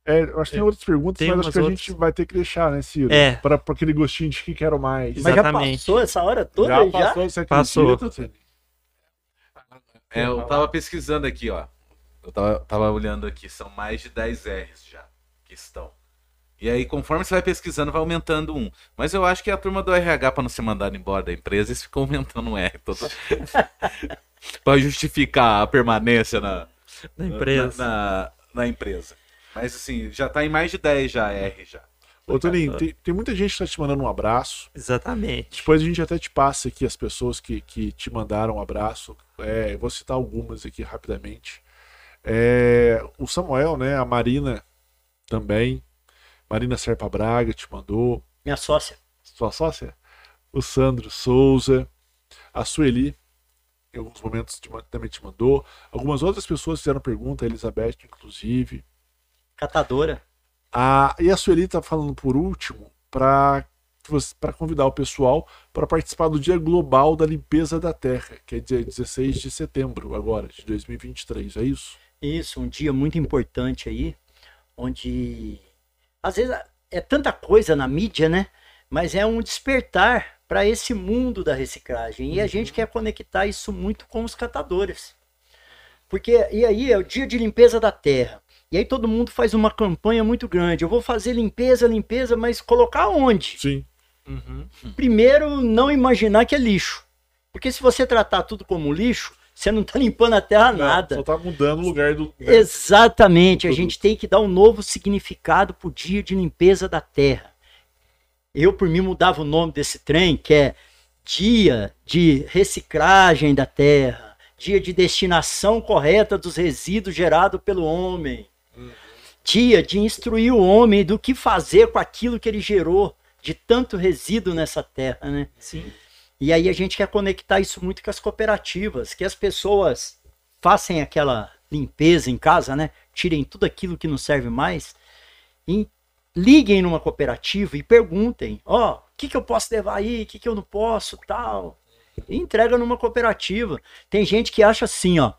É, eu acho que tem é. outras perguntas, tem mas acho que a gente vai ter que deixar, né, Ciro? É. Para aquele gostinho de que quero mais. Mas Exatamente. já passou essa hora toda? Já, já? passou, você passou. É, eu tava pesquisando aqui, ó. Eu tava, tava olhando aqui, são mais de 10 R's já que estão. E aí, conforme você vai pesquisando, vai aumentando um. Mas eu acho que a turma do RH, para não ser mandado embora da empresa, eles ficam aumentando um R todo. para justificar a permanência na, na empresa. Na, na, na, empresa. Mas assim, já tá em mais de 10 já, R já. Ô, Toninho, tem, tem, muita gente que tá te mandando um abraço. Exatamente. Depois a gente até te passa aqui as pessoas que, que te mandaram um abraço. É, vou citar algumas aqui rapidamente. É, o Samuel, né? A Marina também. Marina Serpa Braga te mandou. Minha sócia. Sua sócia? O Sandro Souza. A Sueli, em alguns momentos também te mandou. Algumas outras pessoas fizeram pergunta, a Elizabeth, inclusive. Catadora. A, e a Sueli está falando por último para para convidar o pessoal para participar do Dia Global da Limpeza da Terra, que é dia 16 de setembro agora, de 2023, é isso? Isso, um dia muito importante aí, onde às vezes é tanta coisa na mídia, né? Mas é um despertar para esse mundo da reciclagem. E a uhum. gente quer conectar isso muito com os catadores. Porque, e aí, é o dia de limpeza da terra. E aí todo mundo faz uma campanha muito grande. Eu vou fazer limpeza, limpeza, mas colocar onde? Sim. Uhum. Primeiro, não imaginar que é lixo. Porque se você tratar tudo como lixo, você não está limpando a terra não, nada. Só está mudando o lugar do. Né, Exatamente. Do a gente tem que dar um novo significado para o dia de limpeza da terra. Eu, por mim, mudava o nome desse trem, que é Dia de Reciclagem da Terra, Dia de Destinação Correta dos Resíduos Gerados pelo Homem, uhum. Dia de instruir o homem do que fazer com aquilo que ele gerou de tanto resíduo nessa terra, né? Sim. E aí a gente quer conectar isso muito com as cooperativas, que as pessoas façam aquela limpeza em casa, né? Tirem tudo aquilo que não serve mais. E liguem numa cooperativa e perguntem, ó, oh, o que, que eu posso levar aí, o que, que eu não posso, tal. E entrega numa cooperativa. Tem gente que acha assim, ó.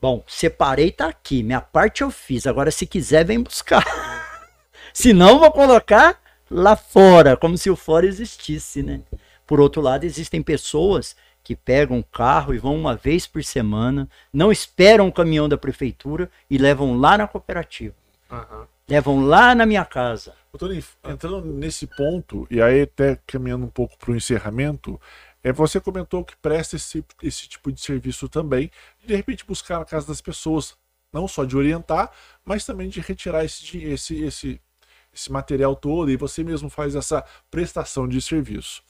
Bom, separei, tá aqui. Minha parte eu fiz. Agora, se quiser, vem buscar. se não, vou colocar lá fora, como se o fora existisse, né? Por outro lado, existem pessoas que pegam um carro e vão uma vez por semana, não esperam o caminhão da prefeitura e levam lá na cooperativa. Aham. Levam lá na minha casa. Ô, Tony, entrando nesse ponto, e aí até caminhando um pouco para o encerramento, é, você comentou que presta esse, esse tipo de serviço também, de repente buscar na casa das pessoas, não só de orientar, mas também de retirar esse, esse, esse, esse material todo, e você mesmo faz essa prestação de serviço.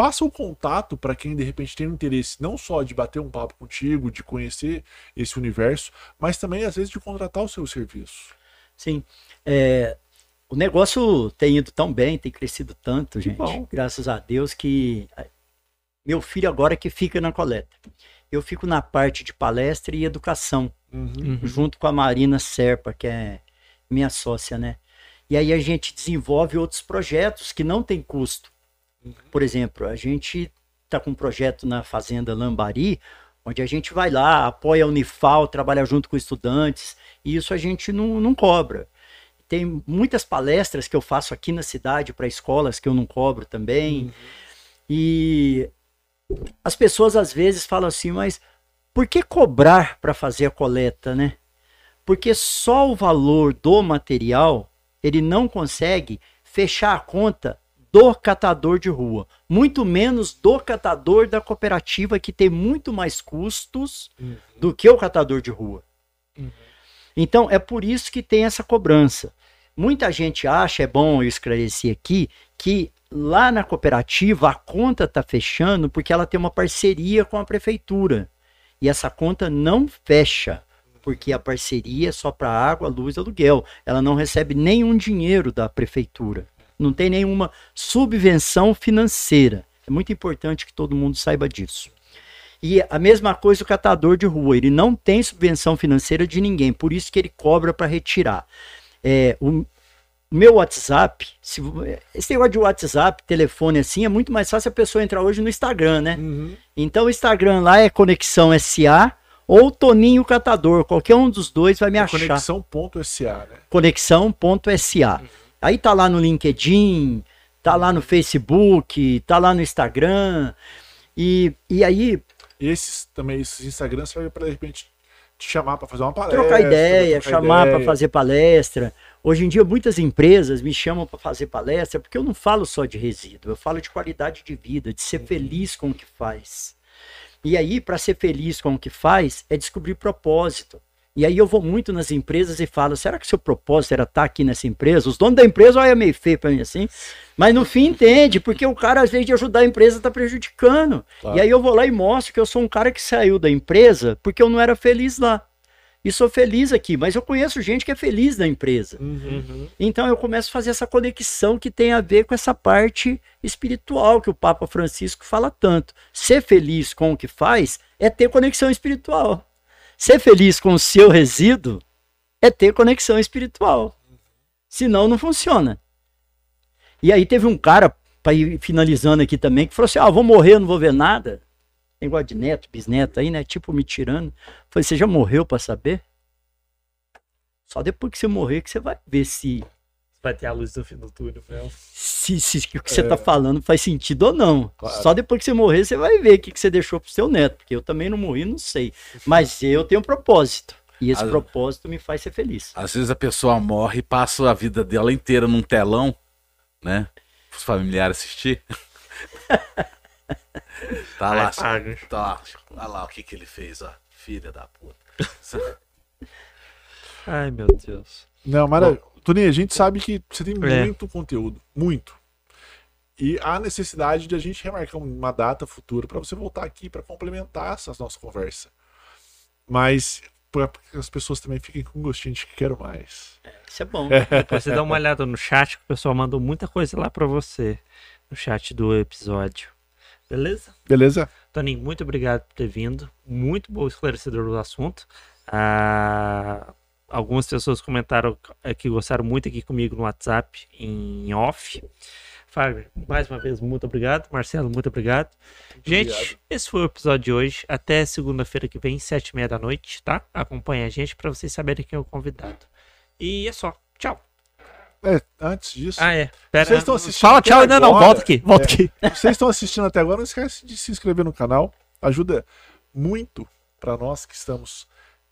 Passa o contato para quem de repente tem um interesse não só de bater um papo contigo, de conhecer esse universo, mas também às vezes de contratar o seu serviço. Sim. É, o negócio tem ido tão bem, tem crescido tanto, gente. bom. Graças a Deus que meu filho agora que fica na coleta. Eu fico na parte de palestra e educação, Uhum. junto com a Marina Serpa, que é minha sócia, né? E aí a gente desenvolve outros projetos que não tem custo. Por exemplo, a gente está com um projeto na Fazenda Lambari, onde a gente vai lá, apoia a Unifal, trabalha junto com estudantes, e isso a gente não, não cobra. Tem muitas palestras que eu faço aqui na cidade para escolas que eu não cobro também. E as pessoas às vezes falam assim, mas por que cobrar para fazer a coleta, né? Porque só o valor do material ele não consegue fechar a conta do catador de rua, muito menos do catador da cooperativa que tem muito mais custos do que o catador de rua. Então é por isso que tem essa cobrança. Muita gente acha, é bom eu esclarecer aqui, que lá na cooperativa a conta está fechando porque ela tem uma parceria com a prefeitura. E essa conta não fecha, porque a parceria é só para água, luz e aluguel. Ela não recebe nenhum dinheiro da prefeitura. Não tem nenhuma subvenção financeira. É muito importante que todo mundo saiba disso. E a mesma coisa o catador de rua, ele não tem subvenção financeira de ninguém, por isso que ele cobra para retirar. É, o meu WhatsApp, se, esse negócio de WhatsApp, telefone assim, é muito mais fácil a pessoa entrar hoje no Instagram, né? Então o Instagram lá é Conexão SA ou Toninho Catador, qualquer um dos dois vai me achar. Conexão.sa, né? Conexão.sa. Aí tá lá no LinkedIn, tá lá no Facebook, tá lá no Instagram. E, e aí, esses também, esses Instagrams servem para de repente te chamar para fazer uma palestra. trocar ideia, trocar chamar para fazer palestra. Hoje em dia, muitas empresas me chamam para fazer palestra, porque eu não falo só de resíduo, eu falo de qualidade de vida, de ser feliz com o que faz. E aí, para ser feliz com o que faz, é descobrir propósito. E aí eu vou muito nas empresas e falo, será que seu propósito era estar aqui nessa empresa? Os donos da empresa olham meio feio para mim assim, mas no fim entende, porque o cara, às vezes, de ajudar a empresa, está prejudicando. Claro. E aí eu vou lá e mostro que eu sou um cara que saiu da empresa porque eu não era feliz lá. E sou feliz aqui, mas eu conheço gente que é feliz na empresa. Uhum. Então eu começo a fazer essa conexão que tem a ver com essa parte espiritual que o Papa Francisco fala tanto. Ser feliz com o que faz é ter conexão espiritual. Ser feliz com o seu resíduo é ter conexão espiritual. Senão não funciona. E aí teve um cara, para ir finalizando aqui também, que falou assim: ah, vou morrer, não vou ver nada. Tem igual de neto, bisneto aí, né? Tipo me tirando. Falei, você já morreu para saber? Só depois que você morrer que você vai ver se Vai ter a luz do fim do túnel, se, se o que você tá falando faz sentido ou não. Claro. Só depois que você morrer, você vai ver o que, que você deixou pro seu neto. Porque eu também não morri, não sei. Mas eu tenho um propósito. E esse propósito me faz ser feliz. Às vezes a pessoa morre e passa a vida dela inteira num telão, né? Os familiares assistir. tá lá, Ai, tá lá, olha lá o que que ele fez, ó. Filha da puta. Ai, meu Deus. Não, maravilha. Toninho, a gente sabe que você tem É. muito conteúdo, muito. E há necessidade de a gente remarcar uma data futura para você voltar aqui para complementar essa nossa conversa. Mas para que as pessoas também fiquem com gostinho de que quero mais. Isso é bom. Depois você dá uma olhada no chat, que o pessoal mandou muita coisa lá pra você. No chat do episódio. Beleza? Beleza? Toninho, muito obrigado por ter vindo. Muito bom esclarecedor do assunto. Ah, algumas pessoas comentaram eh, que gostaram muito aqui comigo no WhatsApp, em off. Fagner, mais uma vez, muito obrigado. Marcelo, muito obrigado. gente, obrigado. esse foi o episódio de hoje. Até segunda-feira que vem, sete e meia da noite, tá? Acompanhe a gente para vocês saberem quem é o convidado. E é só. Tchau. É, antes disso, Ah, é. Pera, Vocês estão assistindo Fala tchau ainda não. agora? Volta aqui. Volta É. aqui. vocês estão assistindo até agora, não esquece de se inscrever no canal. Ajuda muito para nós que estamos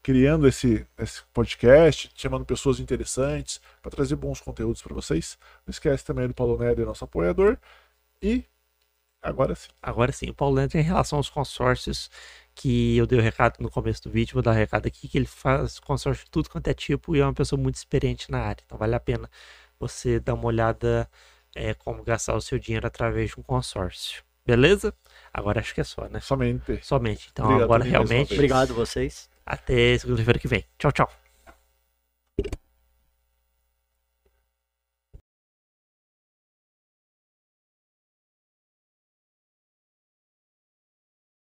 criando esse, esse podcast, chamando pessoas interessantes para trazer bons conteúdos para vocês. Não esquece também do Paulo Neder, nosso apoiador. E agora sim. Agora sim, o Paulo Neder, em relação aos consórcios, que eu dei o recado no começo do vídeo, vou dar o recado aqui, que ele faz consórcio de tudo quanto é tipo e é uma pessoa muito experiente na área. Então vale a pena você dar uma olhada é, como gastar o seu dinheiro através de um consórcio. Beleza? Agora acho que é só, né? Somente. Somente. Então Obrigado, agora realmente. Obrigado a vocês. Até segunda-feira que vem. Tchau, tchau.